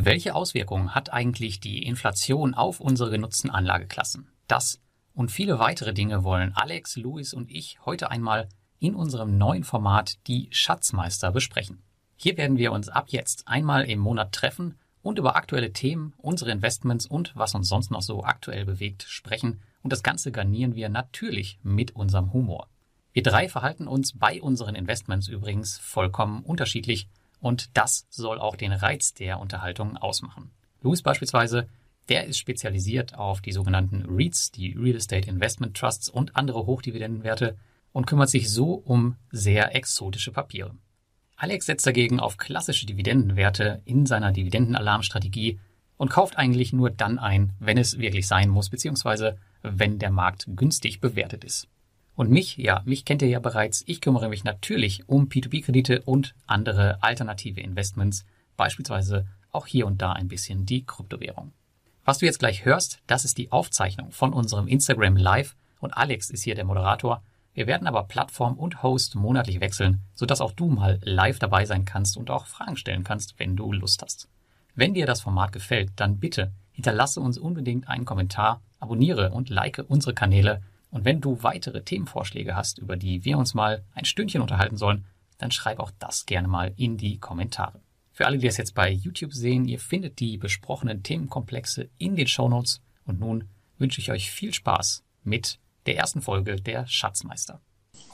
Welche Auswirkungen hat eigentlich die Inflation auf unsere genutzten Anlageklassen? Das und viele weitere Dinge wollen Alex, Luis und ich heute einmal in unserem neuen Format Die Schatzmeister besprechen. Hier werden wir uns ab jetzt einmal im Monat treffen und über aktuelle Themen, unsere Investments und was uns sonst noch so aktuell bewegt sprechen und das Ganze garnieren wir natürlich mit unserem Humor. Wir drei verhalten uns bei unseren Investments übrigens vollkommen unterschiedlich und das soll auch den Reiz der Unterhaltung ausmachen. Louis beispielsweise, der ist spezialisiert auf die sogenannten REITs, die Real Estate Investment Trusts und andere Hochdividendenwerte und kümmert sich so um sehr exotische Papiere. Alex setzt dagegen auf klassische Dividendenwerte in seiner Dividendenalarmstrategie und kauft eigentlich nur dann ein, wenn es wirklich sein muss, beziehungsweise wenn der Markt günstig bewertet ist. Und mich, ja, mich kennt ihr ja bereits. Ich kümmere mich natürlich um P2P-Kredite und andere alternative Investments, beispielsweise auch hier und da ein bisschen die Kryptowährung. Was du jetzt gleich hörst, das ist die Aufzeichnung von unserem Instagram Live und Alex ist hier der Moderator. Wir werden aber Plattform und Host monatlich wechseln, sodass auch du mal live dabei sein kannst und auch Fragen stellen kannst, wenn du Lust hast. Wenn dir das Format gefällt, dann bitte hinterlasse uns unbedingt einen Kommentar, abonniere und like unsere Kanäle und wenn du weitere Themenvorschläge hast, über die wir uns mal ein Stündchen unterhalten sollen, dann schreib auch das gerne mal in die Kommentare. Für alle, die das jetzt bei YouTube sehen, ihr findet die besprochenen Themenkomplexe in den Shownotes und nun wünsche ich euch viel Spaß mit der ersten Folge der Schatzmeister.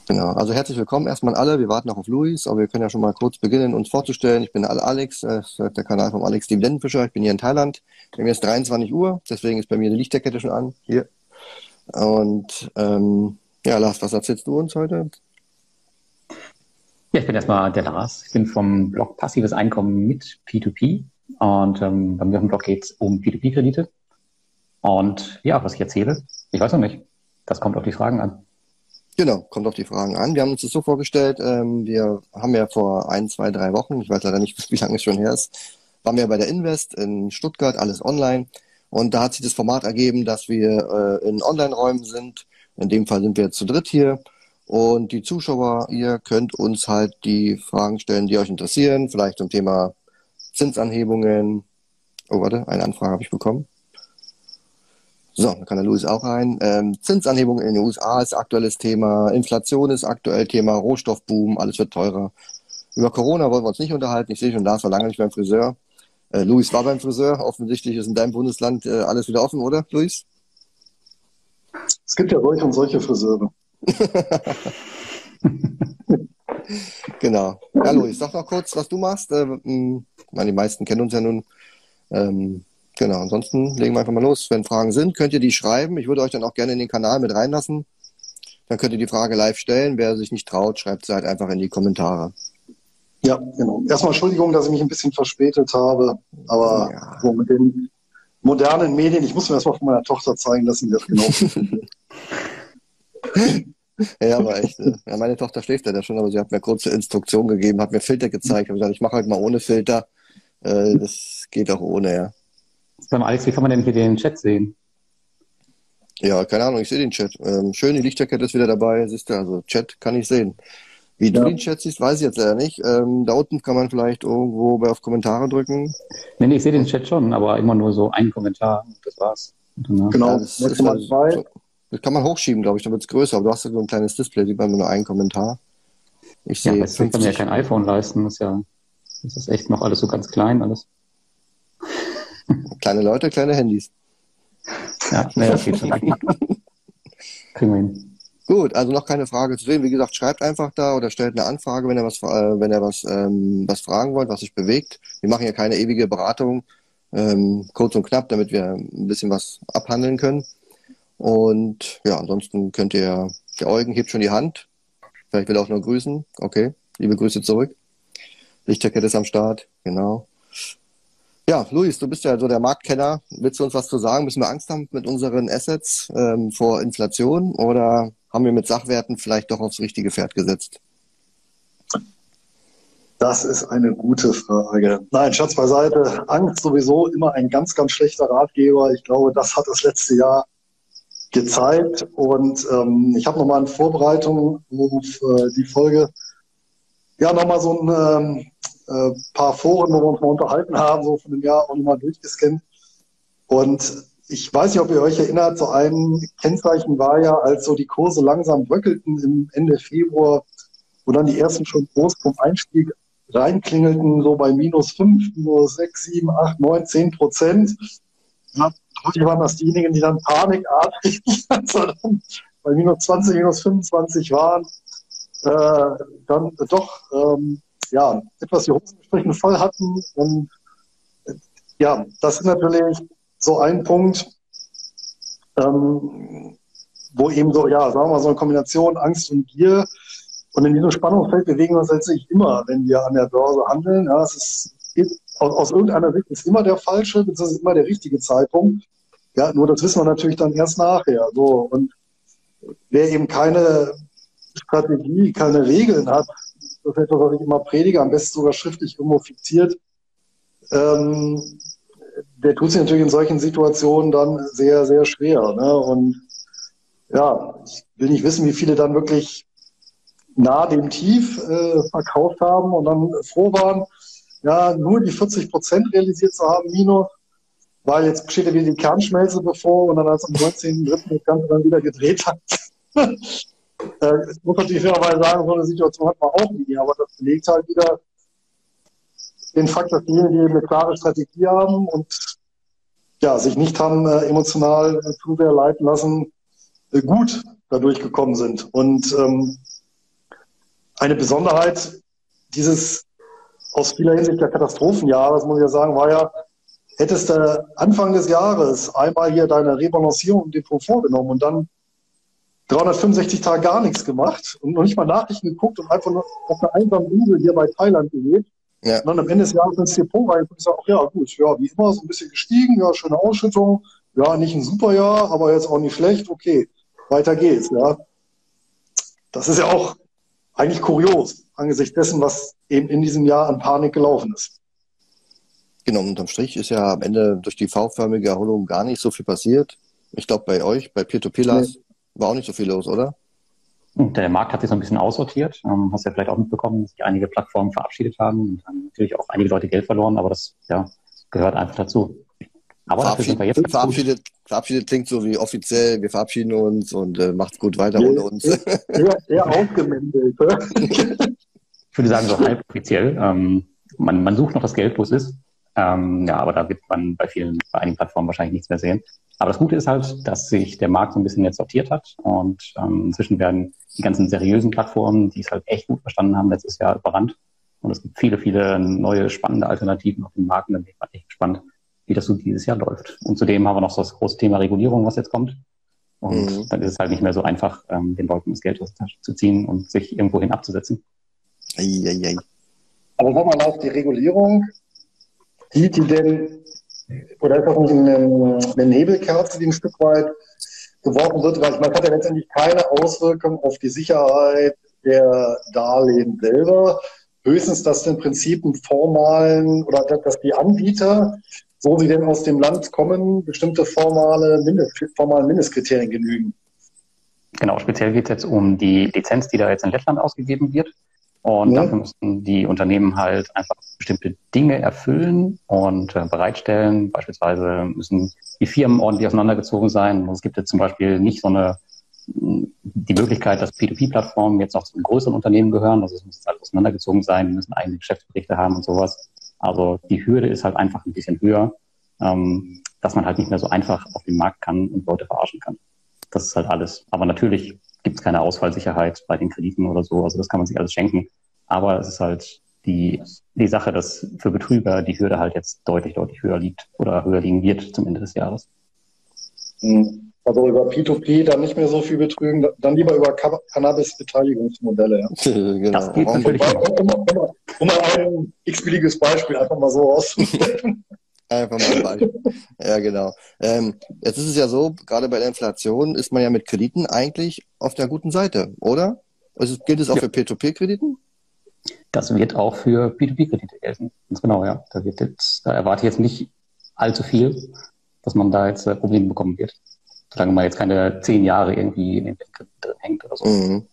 Genau, also herzlich willkommen erstmal alle. Wir warten noch auf Luis, aber wir können ja schon mal kurz beginnen, uns vorzustellen. Ich bin Alex, ist der Kanal vom Alex Dividendenfischer. Ich bin hier in Thailand. Bei mir ist 23 Uhr, deswegen ist bei mir die Lichterkette schon an. Hier, und ähm, ja, Lars, was erzählst du uns heute? Ja, ich bin erstmal der Lars. Ich bin vom Blog Passives Einkommen mit P2P. Und ähm, bei mir auf dem Blog geht es um P2P-Kredite. Und ja, was ich erzähle, ich weiß noch nicht. Das kommt auf die Fragen an. Genau, kommt auf die Fragen an. Wir haben uns das so vorgestellt, ähm, wir haben ja vor ein, zwei, drei Wochen, ich weiß leider nicht, wie lange es schon her ist, waren wir bei der Invest in Stuttgart, alles online. Und da hat sich das Format ergeben, dass wir äh, in Online-Räumen sind. In dem Fall sind wir jetzt zu dritt hier. Und die Zuschauer, ihr könnt uns halt die Fragen stellen, die euch interessieren. Vielleicht zum Thema Zinsanhebungen. Oh, warte, eine Anfrage habe ich bekommen. So, da kann der Louis auch rein. Ähm, Zinsanhebungen in den USA ist aktuelles Thema. Inflation ist aktuell Thema. Rohstoffboom, alles wird teurer. Über Corona wollen wir uns nicht unterhalten. Ich sehe schon, Lars war lange nicht beim Friseur. Äh, Luis war beim Friseur. Offensichtlich ist in deinem Bundesland äh, alles wieder offen, oder, Luis? Es gibt ja solche und solche Friseure. genau. Ja, Luis, sag noch kurz, was du machst. Äh, meine, die meisten kennen uns ja nun. Ähm, genau, ansonsten legen wir einfach mal los. Wenn Fragen sind, könnt ihr die schreiben. Ich würde euch dann auch gerne in den Kanal mit reinlassen. Dann könnt ihr die Frage live stellen. Wer sich nicht traut, schreibt sie halt einfach in die Kommentare. Ja, genau. Erstmal Entschuldigung, dass ich mich ein bisschen verspätet habe, aber ja. so mit den modernen Medien, ich muss mir erstmal von meiner Tochter zeigen lassen, wie das genau Ja, aber echt. Äh, ja, meine Tochter schläft ja schon, aber sie hat mir kurze Instruktion gegeben, hat mir Filter gezeigt. Ich habe gesagt, ich mache halt mal ohne Filter. Äh, das geht auch ohne, ja. Sag mal, Alex, wie kann man denn hier den Chat sehen? Ja, keine Ahnung, ich sehe den Chat. Ähm, schön, die Lichterkette ist wieder dabei, siehst du, also Chat kann ich sehen. Wie du den Chat siehst, weiß ich jetzt leider nicht. Ähm, da unten kann man vielleicht irgendwo bei auf Kommentare drücken. Nee, nee, ich sehe den Chat schon, aber immer nur so einen Kommentar. Das war's. Genau. Ja, das, das, das, so, das, kann man hochschieben, glaube ich, dann wird es größer. Aber du hast ja so ein kleines Display, sieht man nur einen Kommentar. Ich sehe. Ja, das kann mir ja kein iPhone leisten. Das ist ja, das ist echt noch alles so ganz klein, alles. Kleine Leute, kleine Handys. Ja, naja, das geht schon. Kriegen wir hin. Gut, also noch keine Frage zu sehen. Wie gesagt, schreibt einfach da oder stellt eine Anfrage, wenn ihr was, äh, wenn ihr was, ähm, was fragen wollt, was sich bewegt. Wir machen ja keine ewige Beratung, ähm, kurz und knapp, damit wir ein bisschen was abhandeln können. Und ja, ansonsten könnt ihr, der Eugen hebt schon die Hand. Vielleicht will er auch nur grüßen. Okay, liebe Grüße zurück. Lichterkette ist am Start, genau. Ja, Luis, du bist ja so der Marktkenner. Willst du uns was zu sagen? Müssen wir Angst haben mit unseren Assets ähm, vor Inflation oder haben wir mit Sachwerten vielleicht doch aufs richtige Pferd gesetzt? Das ist eine gute Frage. Nein, Schatz beiseite. Angst sowieso immer ein ganz, ganz schlechter Ratgeber. Ich glaube, das hat das letzte Jahr gezeigt. Und ähm, ich habe nochmal in Vorbereitung auf äh, die Folge ja nochmal so ein ähm, äh, paar Foren, wo wir uns mal unterhalten haben, so von dem Jahr auch nochmal durchgescannt. Und ich weiß nicht, ob ihr euch erinnert, so ein Kennzeichen war ja, als so die Kurse langsam bröckelten im Ende Februar, wo dann die ersten schon groß vom Einstieg reinklingelten, so bei minus fünf, minus sechs, sieben, acht, neun, zehn Prozent. Ja, häufig waren das diejenigen, die dann panikartig bei minus 20, minus 25 waren, äh, dann doch ähm, ja, etwas die Hosenstrichen voll hatten. Und äh, ja, das ist natürlich so ein Punkt, ähm, wo eben so, ja, sagen wir mal, so eine Kombination Angst und Gier. Und in diesem Spannungsfeld bewegen wir uns letztlich immer, wenn wir an der Börse handeln. Ja, es ist, aus, aus irgendeiner Sicht ist immer der falsche, beziehungsweise immer der richtige Zeitpunkt. Ja, nur das wissen wir natürlich dann erst nachher. So. Und wer eben keine Strategie, keine Regeln hat, das ist etwas, was ich immer predige, am besten sogar schriftlich irgendwo fixiert, ähm, der tut sich natürlich in solchen Situationen dann sehr, sehr schwer. Ne? Und ja, ich will nicht wissen, wie viele dann wirklich nah dem Tief äh, verkauft haben und dann froh waren, ja, nur die 40 Prozent realisiert zu haben, minus, weil jetzt steht ja wieder die Kernschmelze bevor und dann als am 19.3. das Ganze dann wieder gedreht hat. äh, ich muss natürlich fairerweise sagen, so eine Situation hat man auch nie, aber das belegt halt wieder, den Fakt, dass diejenigen, die eine klare Strategie haben und ja, sich nicht haben äh, emotional äh, zu sehr leiten lassen, äh, gut dadurch gekommen sind. Und ähm, eine Besonderheit dieses aus vieler Hinsicht der Katastrophenjahres, muss ich ja sagen, war ja, hättest du Anfang des Jahres einmal hier deine Rebalancierung im Depot vorgenommen und dann 365 Tage gar nichts gemacht und noch nicht mal Nachrichten geguckt und einfach nur auf einer einsamen Insel hier bei Thailand gelebt, ja. Und dann am Ende des Jahres ins Depot rein und sage, ach ja, gut, ja, wie immer, so ein bisschen gestiegen, ja, schöne Ausschüttung, ja, nicht ein super Jahr, aber jetzt auch nicht schlecht, okay, weiter geht's, ja. Das ist ja auch eigentlich kurios, angesichts dessen, was eben in diesem Jahr an Panik gelaufen ist. Genau, unterm Strich ist ja am Ende durch die V-förmige Erholung gar nicht so viel passiert. Ich glaube, bei euch, bei Peer-to-Pillars, nee. war auch nicht so viel los, oder? Der Markt hat sich so ein bisschen aussortiert. Ähm, hast ja vielleicht auch mitbekommen, dass sich einige Plattformen verabschiedet haben und haben natürlich auch einige Leute Geld verloren, aber das ja, gehört einfach dazu. Aber Verabschied, sind wir jetzt verabschiedet, verabschiedet klingt so wie offiziell, wir verabschieden uns und äh, macht's gut weiter ohne uns. Sehr, sehr ausgemändelt. ich würde sagen, so halb offiziell. Ähm, man, man sucht noch das Geld, wo es ist. Ähm, ja, aber da wird man bei vielen, bei einigen Plattformen wahrscheinlich nichts mehr sehen. Aber das Gute ist halt, dass sich der Markt so ein bisschen jetzt sortiert hat und ähm, inzwischen werden die ganzen seriösen Plattformen, die es halt echt gut verstanden haben, letztes Jahr überrannt. Und es gibt viele, viele neue spannende Alternativen auf dem Markt. Und da bin ich echt gespannt, wie das so dieses Jahr läuft. Und zudem haben wir noch so das große Thema Regulierung, was jetzt kommt. Und mhm. dann ist es halt nicht mehr so einfach, ähm, den Leuten das Geld aus der Tasche zu ziehen und sich irgendwohin abzusetzen. Eieiei. Aber sag mal, auf die Regulierung, sieht die denn, oder ist das nicht eine, eine Nebelkerze, die ein Stück weit geworfen wird, weil man hat ja letztendlich keine Auswirkung auf die Sicherheit der Darlehen selber. Höchstens, dass im Prinzip einen formalen oder dass die Anbieter, so sie denn aus dem Land kommen, bestimmte formale Mindest, formalen Mindestkriterien genügen. Genau, speziell geht es jetzt um die Lizenz, die da jetzt in Lettland ausgegeben wird. Und ja. dafür müssen die Unternehmen halt einfach bestimmte Dinge erfüllen und äh, bereitstellen. Beispielsweise müssen die Firmen ordentlich auseinandergezogen sein. Und es gibt jetzt zum Beispiel nicht so eine die Möglichkeit, dass P2P-Plattformen jetzt noch zu größeren Unternehmen gehören. Also es muss alles auseinandergezogen sein, müssen eigene Geschäftsberichte haben und sowas. Also die Hürde ist halt einfach ein bisschen höher, ähm, dass man halt nicht mehr so einfach auf den Markt kann und Leute verarschen kann. Das ist halt alles. Aber natürlich gibt es keine Ausfallsicherheit bei den Krediten oder so. Also das kann man sich alles schenken. Aber es ist halt die, die Sache, dass für Betrüger die Hürde halt jetzt deutlich, deutlich höher liegt oder höher liegen wird zum Ende des Jahres. Hm. Also über P2P dann nicht mehr so viel betrügen, dann lieber über Cannabis-Beteiligungsmodelle. Ja. genau. Das geht natürlich. Um, um, um, um mal ein x-beliebiges Beispiel einfach mal so auszudrücken. Einfach mal ein Beispiel. ja, genau. Ähm, jetzt ist es ja so, gerade bei der Inflation ist man ja mit Krediten eigentlich auf der guten Seite, oder? Also gilt es auch ja. für P2P-Krediten? Das wird auch für P2P-Kredite gelten. Ganz genau, ja. Da, wird jetzt, da erwarte ich jetzt nicht allzu viel, dass man da jetzt äh, Probleme bekommen wird. Solange man jetzt keine zehn Jahre irgendwie in den Krediten drin hängt oder so. Mhm.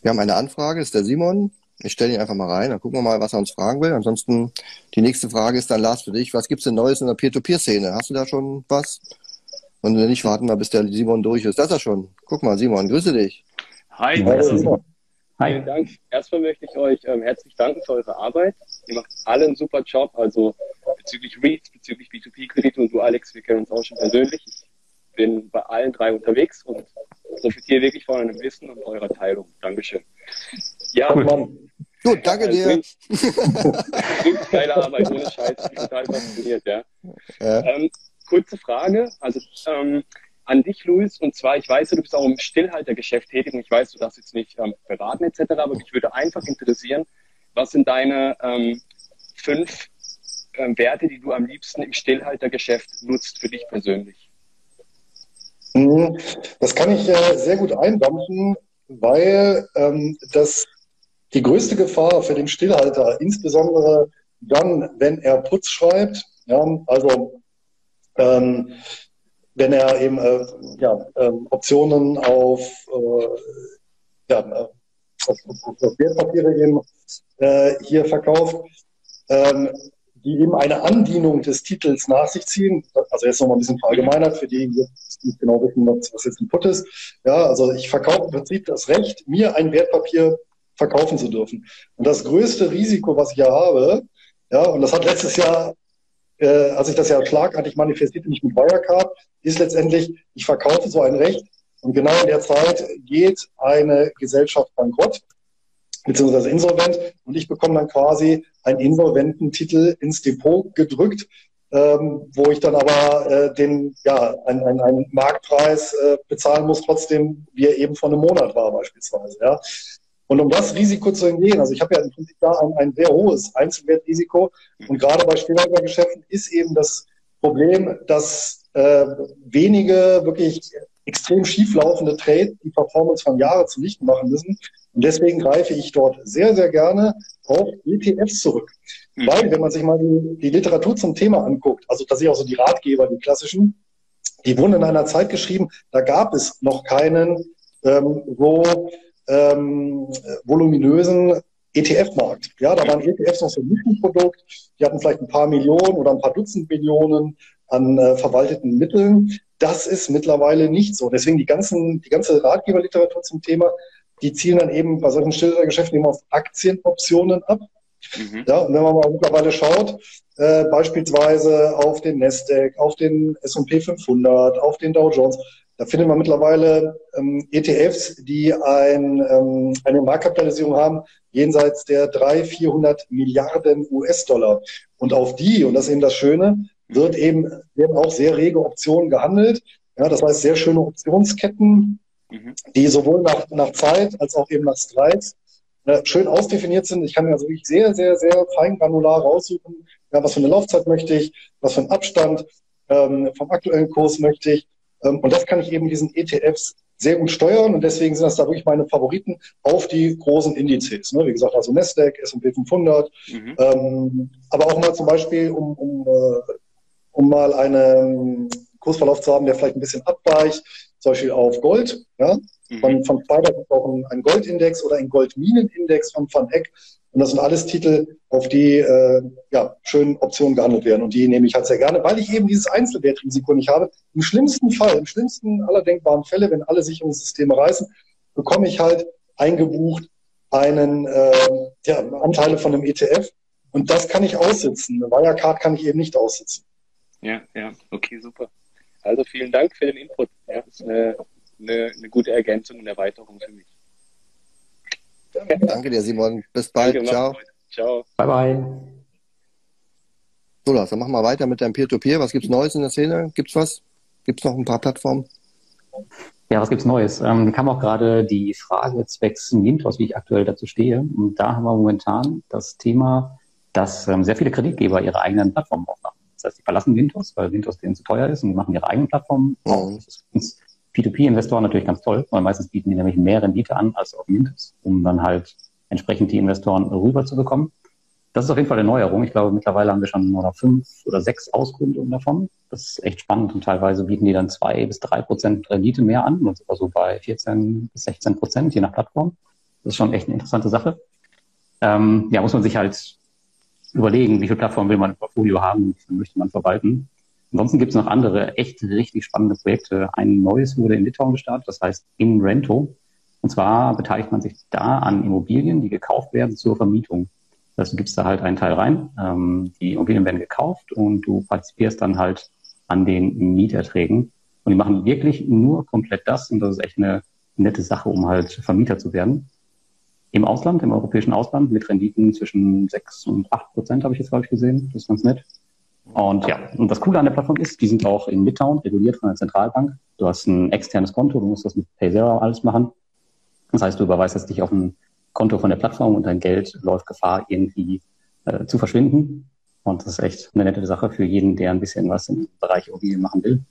Wir haben eine Anfrage, das ist der Simon. Ich stelle ihn einfach mal rein, dann gucken wir mal, was er uns fragen will. Ansonsten, die nächste Frage ist dann, Lars, für dich. Was gibt's denn Neues in der Peer-to-Peer-Szene? Hast du da schon was? Und wenn nicht, warten wir, bis der Simon durch ist. Das ist er schon. Guck mal, Simon, grüße dich. Hi, Ja, Simon. Hi. Vielen Dank. Erstmal möchte ich euch ähm, herzlich danken für eure Arbeit. Ihr macht alle einen super Job, also bezüglich REITs, bezüglich B2B-Kredite und du, Alex, wir kennen uns auch schon persönlich. Ich bin bei allen drei unterwegs und profitiere wirklich von eurem Wissen und eurer Teilung. Dankeschön. Ja, Cool. Mann. Gut, danke äh, dir. bringt- geile Arbeit, ohne Scheiß. Total fasziniert, ja. Ja. Ähm, kurze Frage, also ähm, an dich, Luis, und zwar, ich weiß, du bist auch im Stillhaltergeschäft tätig und ich weiß, du darfst jetzt nicht ähm, beraten etc., aber mich würde einfach interessieren, was sind deine ähm, fünf ähm, Werte, die du am liebsten im Stillhaltergeschäft nutzt für dich persönlich? Mhm. Das kann ich äh, sehr gut eindampfen, weil ähm, das die größte Gefahr für den Stillhalter, insbesondere dann, wenn er Putz schreibt, ja, also ähm, wenn er eben äh, ja, ähm, Optionen auf, äh, ja, äh, auf, auf, auf Wertpapiere eben äh, hier verkauft, ähm, die eben eine Andienung des Titels nach sich ziehen. Also jetzt nochmal ein bisschen verallgemeinert für die, die nicht genau wissen, was, was jetzt ein Put ist. Ja, also ich verkaufe im Prinzip das Recht, mir ein Wertpapier verkaufen zu dürfen. Und das größte Risiko, was ich ja habe, ja, und das hat letztes Jahr, äh, als ich das ja schlagartig manifestierte, nicht mit Wirecard, ist letztendlich, ich verkaufe so ein Recht und genau in der Zeit geht eine Gesellschaft bankrott beziehungsweise insolvent und ich bekomme dann quasi einen Insolvententitel ins Depot gedrückt, ähm, wo ich dann aber äh, den ja einen, einen, einen Marktpreis äh, bezahlen muss, trotzdem wie er eben vor einem Monat war beispielsweise. Ja. Und um das Risiko zu umgehen, also ich habe ja im Prinzip da ein, ein sehr hohes Einzelwertrisiko und gerade bei Stillhaltergeschäften ist eben das Problem, dass äh, wenige wirklich extrem schieflaufende Trades die Performance von Jahren zunichte machen müssen. Und deswegen greife ich dort sehr, sehr gerne auf ETFs zurück. Mhm. Weil, wenn man sich mal die, die Literatur zum Thema anguckt, also da sehe ich auch so die Ratgeber, die klassischen, die wurden in einer Zeit geschrieben, da gab es noch keinen ähm, so ähm, voluminösen ETF-Markt. Ja, da waren ETFs noch so ein Nischenprodukt, die hatten vielleicht ein paar Millionen oder ein paar Dutzend Millionen an äh, verwalteten Mitteln. Das ist mittlerweile nicht so. Deswegen die ganzen, die ganze Ratgeberliteratur zum Thema, die zielen dann eben bei solchen Stillhaltergeschäften eben auf Aktienoptionen ab. Mhm. Ja, und wenn man mal mittlerweile schaut, äh, beispielsweise auf den Nasdaq, auf den S&P 500, auf den Dow Jones, da findet man mittlerweile ähm, ETFs, die ein, ähm, eine Marktkapitalisierung haben jenseits der 300, 400 Milliarden US-Dollar. Und auf die, und das ist eben das Schöne, wird eben, werden auch sehr rege Optionen gehandelt. Ja, das heißt, sehr schöne Optionsketten, Mhm. die sowohl nach, nach Zeit als auch eben nach Strikes äh, schön ausdefiniert sind. Ich kann mir also wirklich sehr, sehr, sehr fein granular raussuchen, ja, was für eine Laufzeit möchte ich, was für einen Abstand ähm, vom aktuellen Kurs möchte ich. Ähm, und das kann ich eben diesen ETFs sehr gut steuern und deswegen sind das da wirklich meine Favoriten auf die großen Indizes. Ne? Wie gesagt, also Nasdaq, S&P 500, Mhm. ähm, aber auch mal zum Beispiel, um, um, äh, um mal einen Kursverlauf zu haben, der vielleicht ein bisschen abweicht, zum Beispiel auf Gold. Ja? Mhm. Von, von Spider gibt es auch einen, einen Goldindex oder einen Goldminenindex von Van Eck. Und das sind alles Titel, auf die äh, ja, schön Optionen gehandelt werden. Und die nehme ich halt sehr gerne, weil ich eben dieses Einzelwertrisiko nicht habe. Im schlimmsten Fall, im schlimmsten aller denkbaren Fälle, wenn alle Sicherungssysteme reißen, bekomme ich halt eingebucht einen äh, ja, Anteile von einem ETF. Und das kann ich aussitzen. Eine Wirecard kann ich eben nicht aussitzen. Ja, ja, okay, super. Also vielen Dank für den Input. Ja, das ist eine, eine, eine gute Ergänzung und Erweiterung für mich. Danke dir, Simon. Bis bald. Danke, Ciao. Ciao. Bye bye. So, Lars, dann machen wir weiter mit deinem Peer-to-Peer. Was gibt's Neues in der Szene? Gibt's was? Gibt's noch ein paar Plattformen? Ja, was gibt's Neues? Ähm, kam auch gerade die Frage zwecks Mintos, wie ich aktuell dazu stehe. Und da haben wir momentan das Thema, dass ähm, sehr viele Kreditgeber ihre eigenen Plattformen aufmachen. Das heißt, die verlassen Windows, weil Windows denen zu teuer ist und die machen ihre eigenen Plattformen auf. Mhm. Das ist für uns P2P-Investoren natürlich ganz toll, weil meistens bieten die nämlich mehr Rendite an als auf Windows, um dann halt entsprechend die Investoren rüber zu bekommen. Das ist auf jeden Fall eine Neuerung. Ich glaube, mittlerweile haben wir schon noch fünf oder sechs Auskundungen davon. Das ist echt spannend und teilweise bieten die dann zwei bis drei Prozent Rendite mehr an und sogar so bei 14 bis 16 Prozent, je nach Plattform. Das ist schon echt eine interessante Sache. ähm, ja, muss man sich halt überlegen, wie viele Plattformen will man im Portfolio haben, viel möchte man verwalten. Ansonsten gibt es noch andere echt richtig spannende Projekte. Ein neues wurde in Litauen gestartet, das heißt InRento. Und zwar beteiligt man sich da an Immobilien, die gekauft werden zur Vermietung. Das heißt, du da halt einen Teil rein, ähm, die Immobilien werden gekauft und du partizipierst dann halt an den Mieterträgen. Und die machen wirklich nur komplett das und das ist echt eine nette Sache, um halt Vermieter zu werden. Im Ausland, im europäischen Ausland, mit Renditen zwischen 6 und 8 Prozent habe ich jetzt, glaube ich, gesehen. Das ist ganz nett. Und ja, und das Coole an der Plattform ist, die sind auch in Litauen reguliert von der Zentralbank. Du hast ein externes Konto, du musst das mit PayZero alles machen. Das heißt, du überweist es dich auf ein Konto von der Plattform und dein Geld läuft Gefahr, irgendwie äh, zu verschwinden. Und das ist echt eine nette Sache für jeden, der ein bisschen was im Bereich Immobilien machen will.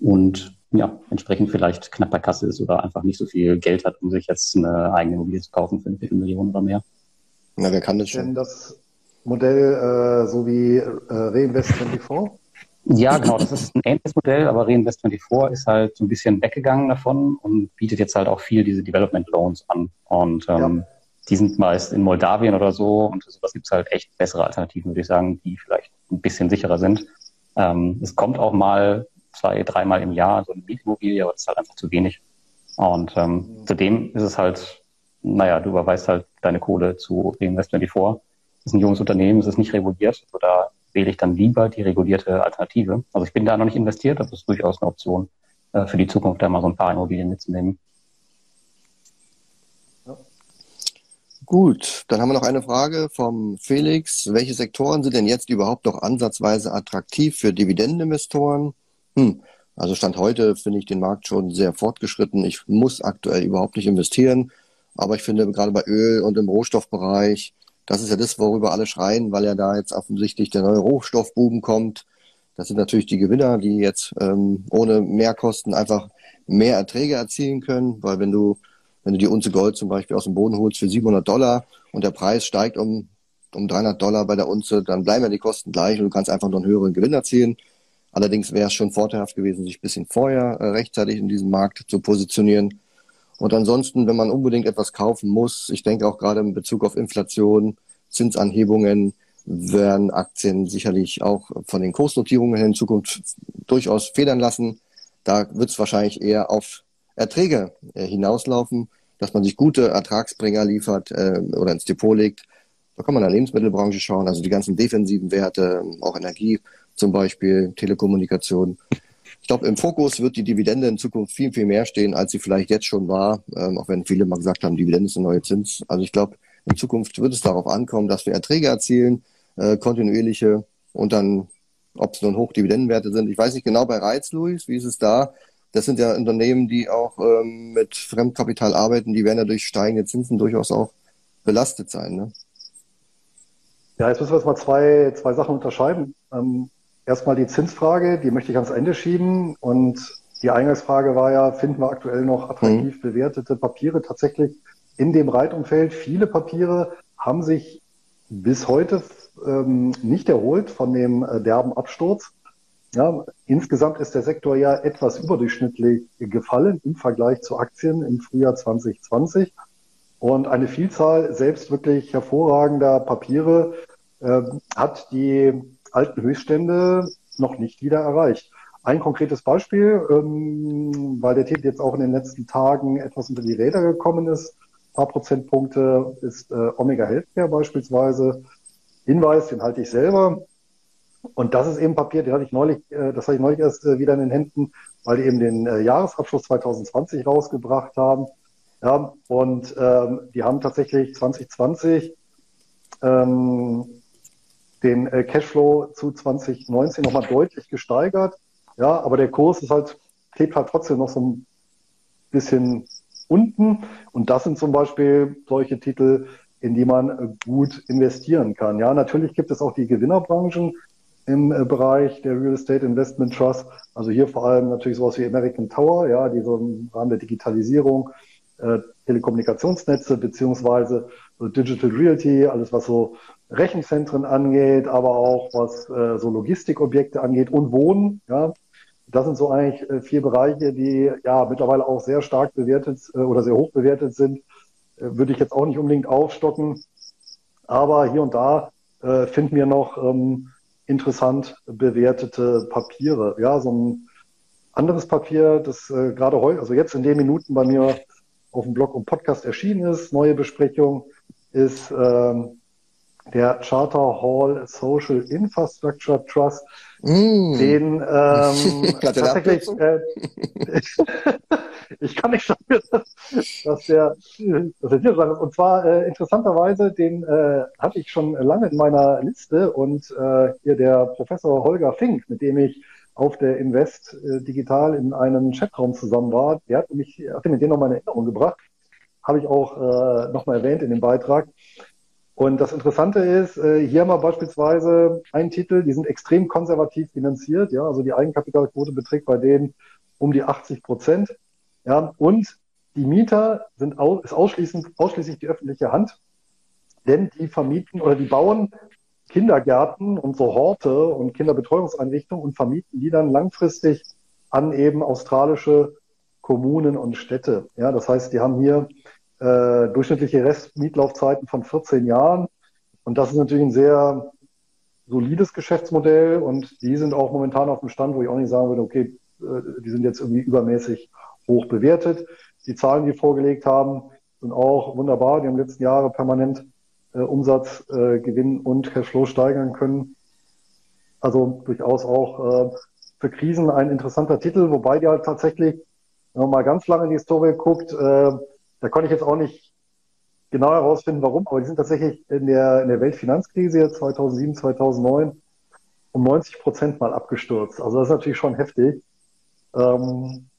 Und ja, entsprechend vielleicht knapp bei Kasse ist oder einfach nicht so viel Geld hat, um sich jetzt eine eigene Immobilie zu kaufen für eine Viertelmillion oder mehr. Na, wer kann das schon? Denn das Modell äh, so wie äh, Reinvest24? Ja, genau, das ist ein ähnliches Modell, aber Reinvest24 ist halt so ein bisschen weggegangen davon und bietet jetzt halt auch viel diese Development Loans an. Und ähm, ja. die sind meist in Moldawien oder so und sowas gibt es halt echt bessere Alternativen, würde ich sagen, die vielleicht ein bisschen sicherer sind. Ähm, es kommt auch mal zwei, dreimal im Jahr so eine Mietimmobilie, aber das ist halt einfach zu wenig. Und ähm, mhm. zudem ist es halt, naja, du überweist halt deine Kohle zu Reinvest24 ist ein junges Unternehmen, es ist nicht reguliert. Da wähle ich dann lieber die regulierte Alternative. Also ich bin da noch nicht investiert, das ist durchaus eine Option äh, für die Zukunft, da mal so ein paar Immobilien mitzunehmen. Gut, dann haben wir noch eine Frage vom Felix. Welche Sektoren sind denn jetzt überhaupt noch ansatzweise attraktiv für Dividendeninvestoren? Hm, also Stand heute finde ich den Markt schon sehr fortgeschritten. Ich muss aktuell überhaupt nicht investieren, aber ich finde gerade bei Öl und im Rohstoffbereich das ist ja das, worüber alle schreien, weil ja da jetzt offensichtlich der neue Rohstoffboom kommt. Das sind natürlich die Gewinner, die jetzt ähm, ohne Mehrkosten einfach mehr Erträge erzielen können, weil wenn du wenn du die Unze Gold zum Beispiel aus dem Boden holst für 700 Dollar und der Preis steigt um um 300 Dollar bei der Unze, dann bleiben ja die Kosten gleich und du kannst einfach noch einen höheren Gewinn erzielen. Allerdings wäre es schon vorteilhaft gewesen, sich ein bisschen vorher äh, rechtzeitig in diesem Markt zu positionieren. Und ansonsten, wenn man unbedingt etwas kaufen muss, ich denke auch gerade in Bezug auf Inflation, Zinsanhebungen, werden Aktien sicherlich auch von den Kursnotierungen in Zukunft durchaus federn lassen. Da wird es wahrscheinlich eher auf Erträge äh, hinauslaufen, dass man sich gute Ertragsbringer liefert äh, oder ins Depot legt. Da kann man in der Lebensmittelbranche schauen, also die ganzen defensiven Werte, auch Energie zum Beispiel, Telekommunikation. Ich glaube, im Fokus wird die Dividende in Zukunft viel, viel mehr stehen, als sie vielleicht jetzt schon war, ähm, auch wenn viele mal gesagt haben, Dividende ist ein neuer Zins. Also ich glaube, in Zukunft wird es darauf ankommen, dass wir Erträge erzielen, äh, kontinuierliche und dann, ob es nun Hochdividendenwerte sind. Ich weiß nicht genau bei Reiz, Luis, wie ist es da? Das sind ja Unternehmen, die auch ähm, mit Fremdkapital arbeiten, die werden ja durch steigende Zinsen durchaus auch belastet sein. Ne? Ja, jetzt müssen wir jetzt mal zwei, zwei Sachen unterscheiden. Ähm, erstmal die Zinsfrage, die möchte ich ans Ende schieben. Und die Eingangsfrage war ja, finden wir aktuell noch attraktiv mhm. bewertete Papiere? Tatsächlich in dem Reitumfeld, viele Papiere haben sich bis heute ähm, nicht erholt von dem äh, derben Absturz. Ja, insgesamt ist der Sektor ja etwas überdurchschnittlich gefallen im Vergleich zu Aktien im Frühjahr 2020. Und eine Vielzahl selbst wirklich hervorragender Papiere äh, hat die alten Höchststände noch nicht wieder erreicht. Ein konkretes Beispiel, ähm, weil der Titel jetzt auch in den letzten Tagen etwas unter die Räder gekommen ist, ein paar Prozentpunkte ist äh, Omega Healthcare beispielsweise. Hinweis, den halte ich selber. Und das ist eben Papier, den hatte ich neulich, äh, das hatte ich neulich erst äh, wieder in den Händen, weil die eben den äh, Jahresabschluss 2020 rausgebracht haben. Ja, und ähm, die haben tatsächlich 2020 ähm, den äh, Cashflow zu 2019 nochmal deutlich gesteigert. Ja, aber der Kurs ist halt, klebt halt trotzdem noch so ein bisschen unten. Und das sind zum Beispiel solche Titel, in die man äh, gut investieren kann. Ja, natürlich gibt es auch die Gewinnerbranchen im äh, Bereich der Real Estate Investment Trust. Also hier vor allem natürlich sowas wie American Tower, ja, die so im Rahmen der Digitalisierung äh, Telekommunikationsnetze beziehungsweise Digital Realty, alles was so Rechenzentren angeht, aber auch was äh, so Logistikobjekte angeht und Wohnen. Ja, das sind so eigentlich äh, vier Bereiche, die ja mittlerweile auch sehr stark bewertet äh, oder sehr hoch bewertet sind. Äh, würde ich jetzt auch nicht unbedingt aufstocken. aber hier und da äh, finden wir noch ähm, interessant bewertete Papiere. Ja, so ein anderes Papier, das äh, gerade heute, also jetzt in den Minuten bei mir auf dem Blog und Podcast erschienen ist, neue Besprechung, ist ähm, der Charter Hall Social Infrastructure Trust, mm. den ähm, tatsächlich, äh, ich kann nicht sagen, dass der, dass der hier sagen Und zwar äh, interessanterweise, den äh, hatte ich schon lange in meiner Liste und äh, hier der Professor Holger Fink, mit dem ich auf der Invest äh, Digital in einem Chatraum zusammen war, der hat mich, hat mir den noch mal in Erinnerung gebracht. Habe ich auch äh, nochmal erwähnt in dem Beitrag. Und das Interessante ist, äh, hier haben wir beispielsweise einen Titel, die sind extrem konservativ finanziert, ja, also die Eigenkapitalquote beträgt bei denen um die 80 Prozent, ja, und die Mieter sind au ist ausschließlich, ausschließlich die öffentliche Hand, denn die vermieten oder die bauen Kindergärten und so Horte und Kinderbetreuungseinrichtungen und vermieten die dann langfristig an eben australische Kommunen und Städte. Ja, das heißt, die haben hier äh, durchschnittliche Restmietlaufzeiten von 14 Jahren. Und das ist natürlich ein sehr solides Geschäftsmodell und die sind auch momentan auf dem Stand, wo ich auch nicht sagen würde, okay, äh, die sind jetzt irgendwie übermäßig hoch bewertet. Die Zahlen, die vorgelegt haben, sind auch wunderbar. Die haben letzten Jahre permanent äh, Umsatz, äh, Gewinn und Cashflow steigern können. Also durchaus auch äh, für Krisen ein interessanter Titel, wobei die halt tatsächlich, wenn man mal ganz lange in die Historie guckt, äh, da konnte ich jetzt auch nicht genau herausfinden, warum, aber die sind tatsächlich in der, in der Weltfinanzkrise 2007, 2009 um 90 Prozent mal abgestürzt. Also das ist natürlich schon heftig. Ähm,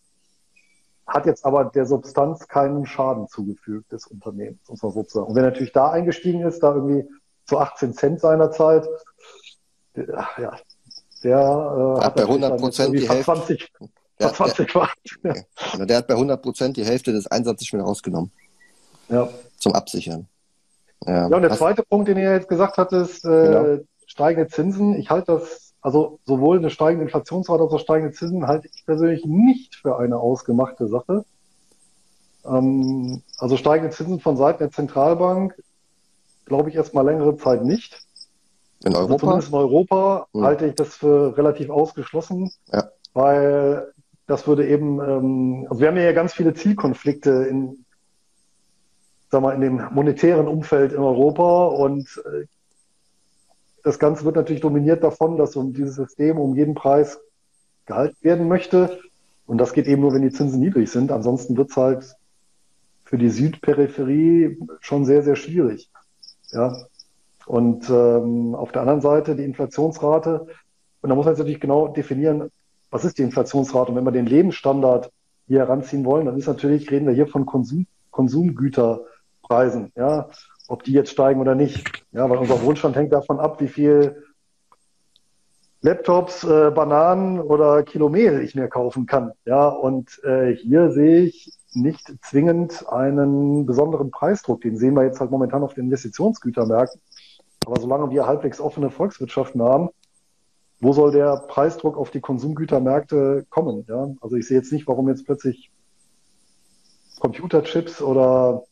hat jetzt aber der Substanz keinen Schaden zugefügt des Unternehmens, muss man sozusagen. Und wer natürlich da eingestiegen ist, da irgendwie zu 18 Cent seinerzeit, der, ja, der äh, hat bei 100 Prozent die Hälfte. 20, der, 20 der, ja. der hat bei 100 Prozent die Hälfte des Einsatzes schon rausgenommen. Ja. Zum Absichern. Ja, ja und der zweite Punkt, den ihr jetzt gesagt hattest, äh, genau. steigende Zinsen. Ich halte das, also sowohl eine steigende Inflationsrate als auch steigende Zinsen halte ich persönlich nicht für eine ausgemachte Sache. Ähm, also steigende Zinsen von Seiten der Zentralbank glaube ich erstmal längere Zeit nicht. In Europa? Also zumindest in Europa hm. halte ich das für relativ ausgeschlossen, ja. weil das würde eben, ähm, also wir haben ja ganz viele Zielkonflikte in, sag mal, in dem monetären Umfeld in Europa und äh, das Ganze wird natürlich dominiert davon, dass um dieses System um jeden Preis gehalten werden möchte. Und das geht eben nur, wenn die Zinsen niedrig sind. Ansonsten wird es halt für die Südperipherie schon sehr, sehr schwierig. Ja. Und ähm, auf der anderen Seite die Inflationsrate. Und da muss man jetzt natürlich genau definieren, was ist die Inflationsrate? Und wenn wir den Lebensstandard hier heranziehen wollen, dann ist natürlich, reden wir hier von Konsum, Konsumgüterpreisen, ja, ob die jetzt steigen oder nicht. Ja, weil unser Wohnstand hängt davon ab, wie viel Laptops, äh, Bananen oder Kilo Mehl ich mir kaufen kann. Ja, und äh, hier sehe ich nicht zwingend einen besonderen Preisdruck. Den sehen wir jetzt halt momentan auf den Investitionsgütermärkten. Aber solange wir halbwegs offene Volkswirtschaften haben, wo soll der Preisdruck auf die Konsumgütermärkte kommen? Ja? Also ich sehe jetzt nicht, warum jetzt plötzlich Computerchips oder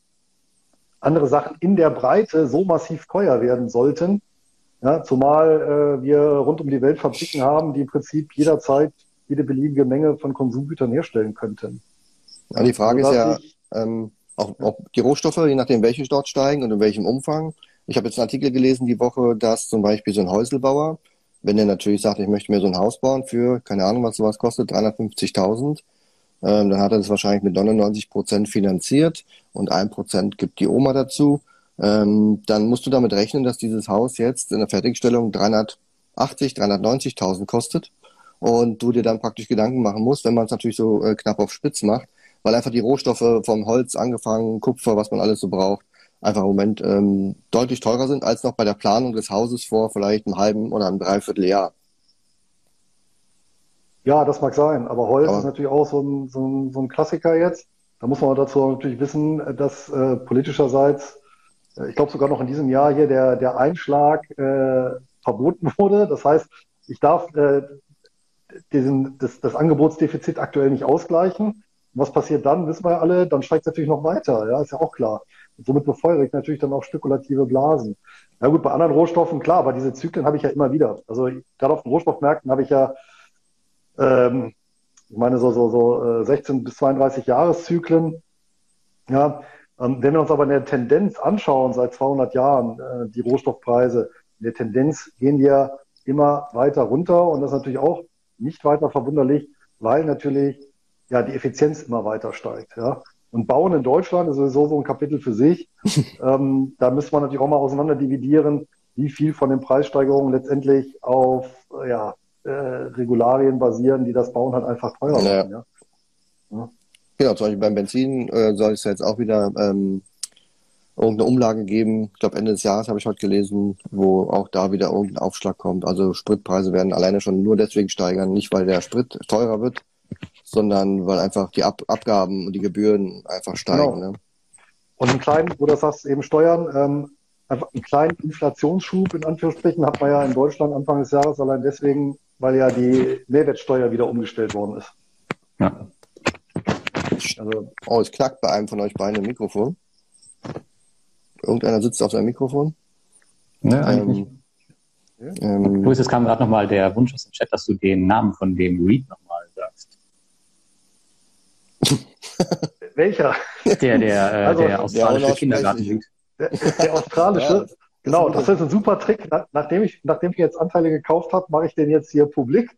andere Sachen in der Breite so massiv teuer werden sollten. Ja, zumal äh, wir rund um die Welt Fabriken haben, die im Prinzip jederzeit jede beliebige Menge von Konsumgütern herstellen könnten. Ja, die Frage also, ist ja, ähm, auch, auch die Rohstoffe, je nachdem welche dort steigen und in welchem Umfang. Ich habe jetzt einen Artikel gelesen die Woche, dass zum Beispiel so ein Häuselbauer wenn der natürlich sagt, ich möchte mir so ein Haus bauen für, keine Ahnung, was sowas kostet, 350.000, ähm, dann hat er das wahrscheinlich mit 99 Prozent finanziert und ein Prozent gibt die Oma dazu. Ähm, dann musst du damit rechnen, dass dieses Haus jetzt in der Fertigstellung 380, 390.000 kostet und du dir dann praktisch Gedanken machen musst, wenn man es natürlich so äh, knapp auf Spitz macht, weil einfach die Rohstoffe vom Holz angefangen, Kupfer, was man alles so braucht, einfach im Moment ähm, deutlich teurer sind als noch bei der Planung des Hauses vor vielleicht einem halben oder einem Dreivierteljahr. Ja, das mag sein, aber Holz aber ist natürlich auch so ein, so, ein, so ein Klassiker jetzt. Da muss man dazu natürlich wissen, dass äh, politischerseits, äh, ich glaube sogar noch in diesem Jahr hier der, der Einschlag äh, verboten wurde. Das heißt, ich darf äh, diesen, das, das Angebotsdefizit aktuell nicht ausgleichen. was passiert dann, wissen wir ja alle, dann steigt es natürlich noch weiter, ja, ist ja auch klar. somit befeuere ich natürlich dann auch spekulative Blasen. Na gut, bei anderen Rohstoffen, klar, aber diese Zyklen habe ich ja immer wieder. Also gerade auf den Rohstoffmärkten habe ich ja, ähm, ich meine, so, so, so 16 äh, bis 32 Jahreszyklen. Ja, ähm, wenn wir uns aber in der Tendenz anschauen, seit 200 Jahren, äh, die Rohstoffpreise, in der Tendenz gehen die ja immer weiter runter und das ist natürlich auch nicht weiter verwunderlich, weil natürlich ja die Effizienz immer weiter steigt. Ja. Und Bauen in Deutschland ist sowieso so ein Kapitel für sich. ähm, da müsste man natürlich auch mal auseinander dividieren, wie viel von den Preissteigerungen letztendlich auf ja, äh, Regularien basieren, die das Bauen halt einfach teurer machen. Ja. Ja. Genau, zum Beispiel beim Benzin äh, soll es jetzt auch wieder ähm, irgendeine Umlage geben. Ich glaube, Ende des Jahres habe ich heute gelesen, wo auch da wieder irgendein Aufschlag kommt. Also Spritpreise werden alleine schon nur deswegen steigern, nicht weil der Sprit teurer wird, sondern weil einfach die Ab Abgaben und die Gebühren einfach steigen. Genau. Ne? Und einen kleinen, wo du sagst, eben Steuern, ähm, einfach einen kleinen Inflationsschub in Anführungsstrichen hat man ja in Deutschland Anfang des Jahres allein deswegen, weil ja die Mehrwertsteuer wieder umgestellt worden ist. Ja. Also, oh, es knackt bei einem von euch beiden im Mikrofon. Irgendeiner sitzt auf seinem Mikrofon. Ne, eigentlich ähm, nicht. Ähm, Luis, es kam gerade nochmal der Wunsch aus dem Chat, dass du den Namen von dem Read nochmal sagst. Welcher? Der, der, äh, also, der australische Kindergarten Der, der australische? Genau, das ist ein super Trick. nachdem, ich, nachdem ich jetzt Anteile gekauft habe, mache ich den jetzt hier publik.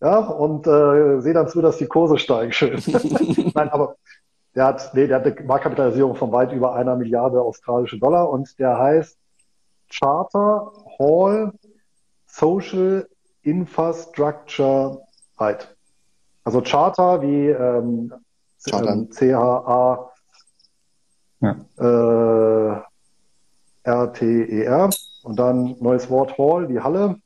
Ja, und äh, sehe dann zu, dass die Kurse steigen schön. Nein, aber der hat, nee, der hat eine Marktkapitalisierung von weit über einer Milliarde australische Dollar und der heißt Charter Hall Social Infrastructure Right. Also Charter wie ähm, ähm, C-H-A ja. äh, R-T-E-R e und dann neues Wort Hall wie Halle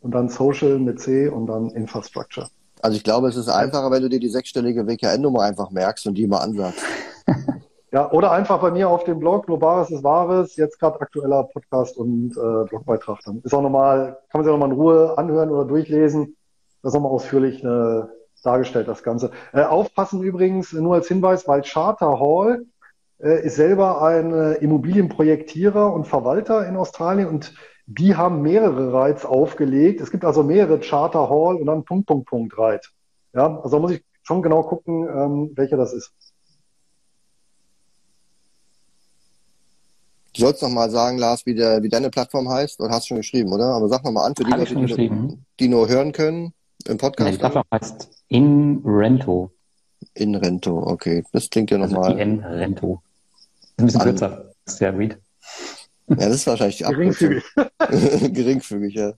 und dann Social mit C und dann Infrastructure. Also ich glaube, es ist einfacher, wenn du dir die sechsstellige WKN-Nummer einfach merkst und die mal ansagst. Ja, oder einfach bei mir auf dem Blog, nur Bares ist Wahres, jetzt gerade aktueller Podcast und äh, Blogbeitrag. Dann ist auch nochmal, kann man sich auch nochmal in Ruhe anhören oder durchlesen. Das ist nochmal ausführlich äh, dargestellt, das Ganze. Äh, aufpassen übrigens, nur als Hinweis, weil Charter Hall ist selber ein äh, Immobilienprojektierer und Verwalter in Australien und die haben mehrere Rides aufgelegt. Es gibt also mehrere Charter Hall und dann Punkt, Punkt, Punkt Ride. Ja, also da muss ich schon genau gucken, ähm, welcher das ist. Du sollst noch mal sagen, Lars, wie, der, wie deine Plattform heißt, oder hast du schon geschrieben, oder? Aber sag noch mal an für die Leute, die, nur, die nur hören können im Podcast. Ja, die Plattform heißt InRento. InRento, okay. Das klingt ja nochmal. Also InRento. Ein bisschen kürzer. Sehr read. Ja, das ist wahrscheinlich die Geringfügig. Geringfügig, ja.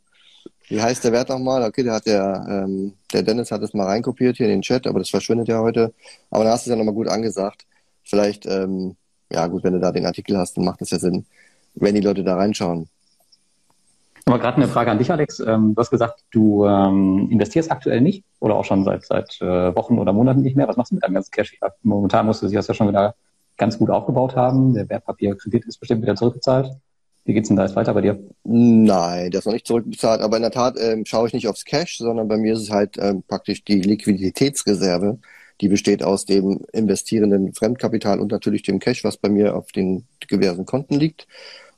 Wie heißt der Wert nochmal? Okay, der hat der, ähm, der Dennis hat es mal reinkopiert hier in den Chat, aber das verschwindet ja heute. Aber dann hast du es ja nochmal gut angesagt. Vielleicht, ähm, ja gut, wenn du da den Artikel hast, dann macht das ja Sinn, wenn die Leute da reinschauen. Aber gerade eine Frage an dich, Alex. Ähm, du hast gesagt, du ähm, investierst aktuell nicht oder auch schon seit seit äh, Wochen oder Monaten nicht mehr. Was machst du mit deinem ganzen Cash? Momentan musst du dich das ja schon wieder ganz gut aufgebaut haben. Der Wertpapierkredit ist bestimmt wieder zurückgezahlt. Wie geht's denn da jetzt weiter bei dir? Nein, der ist noch nicht zurückbezahlt, aber in der Tat ähm, schaue ich nicht aufs Cash, sondern bei mir ist es halt ähm, praktisch die Liquiditätsreserve, die besteht aus dem investierenden Fremdkapital und natürlich dem Cash, was bei mir auf den diversen Konten liegt.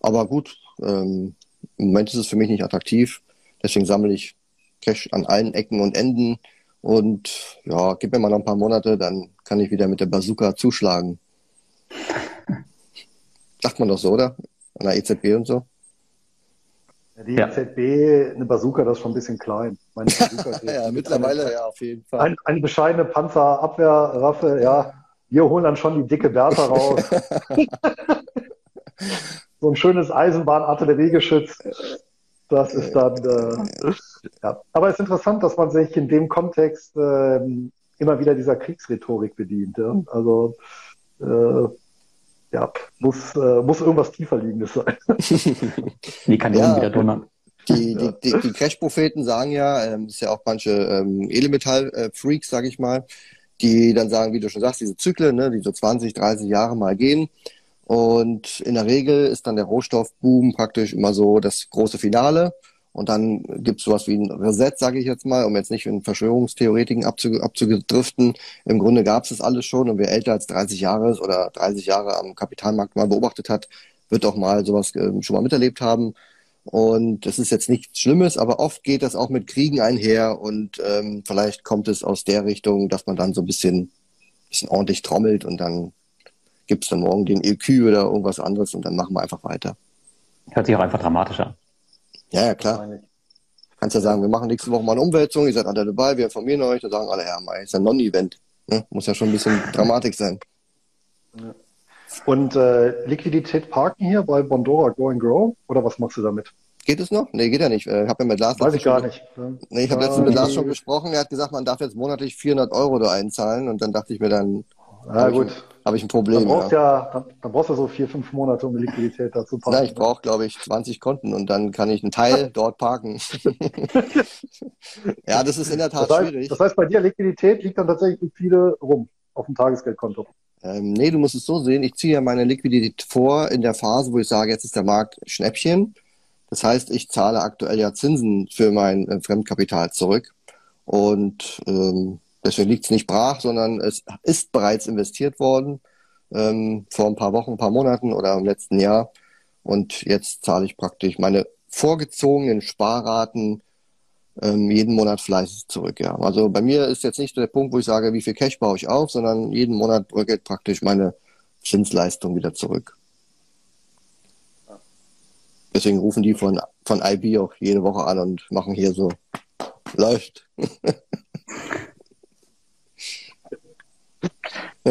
Aber gut, ähm, im Moment ist es für mich nicht attraktiv, deswegen sammle ich Cash an allen Ecken und Enden und ja, gib mir mal noch ein paar Monate, dann kann ich wieder mit der Bazooka zuschlagen. Sagt man doch so, oder? An der EZB und so. Ja, die ja. EZB, eine Bazooka, das ist schon ein bisschen klein. Meine ja, mittlerweile eine, ja, auf jeden Fall. Ein, eine bescheidene Panzerabwehrwaffe, ja. Wir holen dann schon die dicke Bertha raus. so ein schönes Eisenbahnartilleriegeschütz. Das ist dann, äh, ja. Aber es ist interessant, dass man sich in dem Kontext äh, immer wieder dieser Kriegsrhetorik bedient. Ja? Also, äh, ja, muss, äh, muss irgendwas tiefer liegendes sein. Die kann ja wieder donnern. Die, die, die, die Crash-Propheten sagen ja, ähm, ist ja auch manche ähm, Elemental-Freaks, sage ich mal, die dann sagen, wie du schon sagst, diese Zyklen, ne, die so 20, 30 Jahre mal gehen. Und in der Regel ist dann der Rohstoffboom praktisch immer so das große Finale. Und dann gibt es sowas wie ein Reset, sage ich jetzt mal, um jetzt nicht in Verschwörungstheoretiken abzug abzugedriften. Im Grunde gab es das alles schon und wer älter als 30 Jahre ist oder 30 Jahre am Kapitalmarkt mal beobachtet hat, wird auch mal sowas äh, schon mal miterlebt haben. Und das ist jetzt nichts Schlimmes, aber oft geht das auch mit Kriegen einher und ähm, vielleicht kommt es aus der Richtung, dass man dann so ein bisschen, bisschen ordentlich trommelt und dann gibt es dann morgen den EQ oder irgendwas anderes und dann machen wir einfach weiter. Hört sich auch einfach dramatischer. Ja, ja, klar. Kannst ja sagen, wir machen nächste Woche mal eine Umwälzung, ihr seid alle dabei, wir informieren euch, dann sagen alle, ja, mal, ist ein Non-Event. Ne? Muss ja schon ein bisschen Dramatik sein. Ja. Und äh, Liquidität parken hier bei Bondora Go and Grow oder was machst du damit? Geht es noch? Nee, geht ja nicht. Ich habe ja mit Lars Weiß ich gar nicht. Nee, ich habe letztens mit Lars schon gesprochen. Er hat gesagt, man darf jetzt monatlich 400 Euro da einzahlen. Und dann dachte ich mir dann, ja, gut. habe ich ein Problem. Dann brauchst, ja. ja dann, brauchst du so vier, fünf Monate, um die Liquidität dazu parken. Ja, ich brauche, glaube ich, 20 Konten und dann kann ich einen Teil dort parken. ja, das ist in der Tat das heißt, schwierig. Das heißt, bei dir Liquidität liegt dann tatsächlich viele rum auf dem Tagesgeldkonto. Ähm, nee, du musst es so sehen, ich ziehe ja meine Liquidität vor in der Phase, wo ich sage, jetzt ist der Markt Schnäppchen. Das heißt, ich zahle aktuell ja Zinsen für mein äh, Fremdkapital zurück. Und ähm, deswegen liegt es nicht brach, sondern es ist bereits investiert worden ähm, vor ein paar Wochen, ein paar Monaten oder im letzten Jahr. Und jetzt zahle ich praktisch meine vorgezogenen Sparraten ähm, jeden Monat fleißig zurück. Ja. Also bei mir ist jetzt nicht der Punkt, wo ich sage, wie viel Cash baue ich auf, sondern jeden Monat bröckelt praktisch meine Zinsleistung wieder zurück. Deswegen rufen die von, von IB auch jede Woche an und machen hier so, läuft.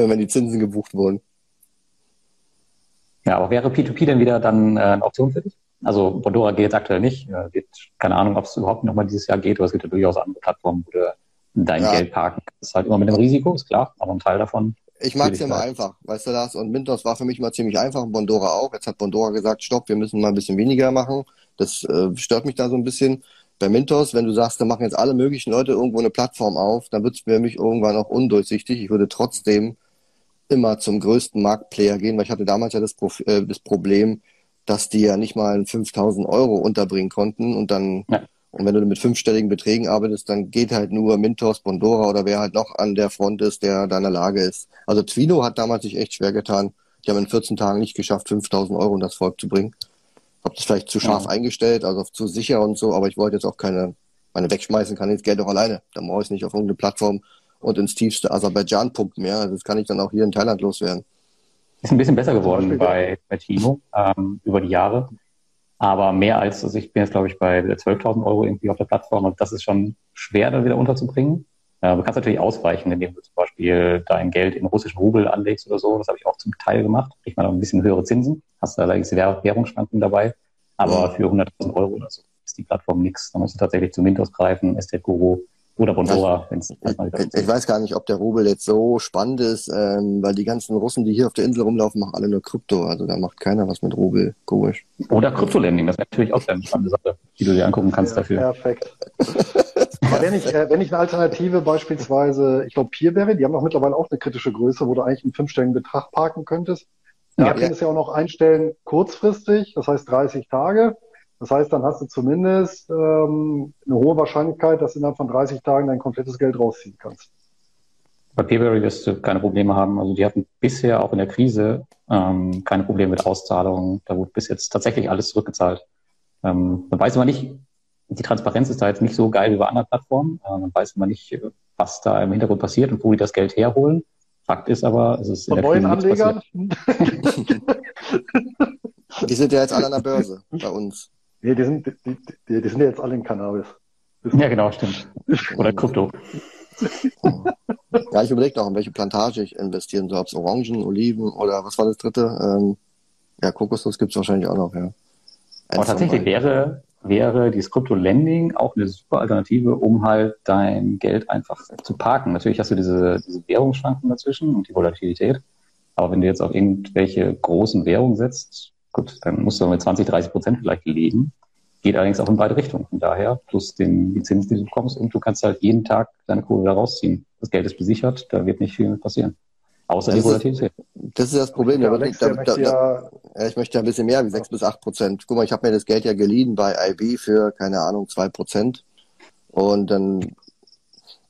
Wenn die Zinsen gebucht wurden. Ja, aber wäre P2P denn wieder dann äh, eine Option für dich? Also Bondora geht jetzt aktuell nicht. Äh, geht, keine Ahnung, ob es überhaupt nochmal dieses Jahr geht, aber es gibt ja durchaus andere Plattformen, wo du dein ja. Geld parken kannst. Halt immer mit dem Risiko, ist klar, aber ein Teil davon. Ich mag es ja immer einfach, weißt du das? Und Mintos war für mich mal ziemlich einfach, Bondora auch. Jetzt hat Bondora gesagt, stopp, wir müssen mal ein bisschen weniger machen. Das äh, stört mich da so ein bisschen. Bei Mintos, wenn du sagst, da machen jetzt alle möglichen Leute irgendwo eine Plattform auf, dann wird es für mich irgendwann auch undurchsichtig. Ich würde trotzdem immer zum größten Marktplayer gehen, weil ich hatte damals ja das, Pro äh, das Problem, dass die ja nicht mal 5000 Euro unterbringen konnten und dann, ja. und wenn du mit fünfstelligen Beträgen arbeitest, dann geht halt nur Mintos, Bondora oder wer halt noch an der Front ist, der da in der Lage ist. Also Twino hat damals sich echt schwer getan. Die haben in 14 Tagen nicht geschafft, 5000 Euro in das Volk zu bringen. Hab das vielleicht zu scharf ja. eingestellt, also zu sicher und so, aber ich wollte jetzt auch keine, meine wegschmeißen kann ich das Geld auch alleine. Dann brauche ich es nicht auf irgendeine Plattform und ins tiefste Aserbaidschan pumpen, ja. Also das kann ich dann auch hier in Thailand loswerden. Ist ein bisschen besser geworden bei, bei Timo ähm, über die Jahre. Aber mehr als, also ich bin jetzt, glaube ich, bei 12.000 Euro irgendwie auf der Plattform und das ist schon schwer, da wieder unterzubringen. Äh, du kannst natürlich ausweichen, indem du zum Beispiel dein Geld in russischen Rubel anlegst oder so. Das habe ich auch zum Teil gemacht. Kriegt man auch ein bisschen höhere Zinsen. Hast da allerdings Währungsschwankungen dabei. Aber für 100.000 Euro oder so ist die Plattform nichts. Da musst du tatsächlich zu Mintos greifen, Estate Guru, oder Bondora, wenn es ich, ich weiß gar nicht, ob der Rubel jetzt so spannend ist, ähm, weil die ganzen Russen, die hier auf der Insel rumlaufen, machen alle nur Krypto. Also da macht keiner was mit Rubel. Komisch. Oder Kryptolending, das ist natürlich auch eine spannende Sache, die du dir angucken kannst ja, dafür. Perfekt. Aber wenn ich, äh, wenn ich eine Alternative beispielsweise, ich glaube Peerberry, die haben auch mittlerweile auch eine kritische Größe, wo du eigentlich einen fünfstelligen Betrag parken könntest. Da ja, könntest du ja auch noch einstellen, kurzfristig, das heißt 30 Tage. Das heißt, dann hast du zumindest ähm, eine hohe Wahrscheinlichkeit, dass du innerhalb von 30 Tagen dein komplettes Geld rausziehen kannst. Bei Peerberry wirst du keine Probleme haben. Also die hatten bisher auch in der Krise ähm, keine Probleme mit Auszahlungen. Da wurde bis jetzt tatsächlich alles zurückgezahlt. Ähm, man weiß immer nicht, die Transparenz ist da jetzt nicht so geil wie bei anderen Plattformen. Äh, man weiß immer nicht, was da im Hintergrund passiert und wo die das Geld herholen. Fakt ist aber, es ist Von in der neuen Krise Anlegern? die sind ja jetzt alle an der Börse bei uns. Nee, die sind, die, die, die sind ja jetzt alle in Cannabis. Ja, genau, stimmt. Oder Krypto. ja, ich überlege noch, in welche Plantage ich investieren soll. Ob es Orangen, Oliven oder was war das dritte? Ähm, ja, Kokosnuss gibt es wahrscheinlich auch noch, ja. Aber tatsächlich wäre, wäre dieses Krypto-Lending auch eine super Alternative, um halt dein Geld einfach zu parken. Natürlich hast du diese, diese Währungsschwankungen dazwischen und die Volatilität. Aber wenn du jetzt auf irgendwelche großen Währungen setzt, Gut, dann musst du mit 20, 30 Prozent vielleicht leben. Geht allerdings auch in beide Richtungen. Von daher, plus den, die Zinsen, die du bekommst, und du kannst halt jeden Tag deine Kohle da rausziehen. Das Geld ist besichert, da wird nicht viel passieren. Außer die Volatilität. Das ist das Problem. Da, Alex, da, da, ja, ich möchte ja ein bisschen mehr wie sechs bis acht Prozent. Guck mal, ich habe mir das Geld ja geliehen bei IB für, keine Ahnung, zwei Prozent. Und dann,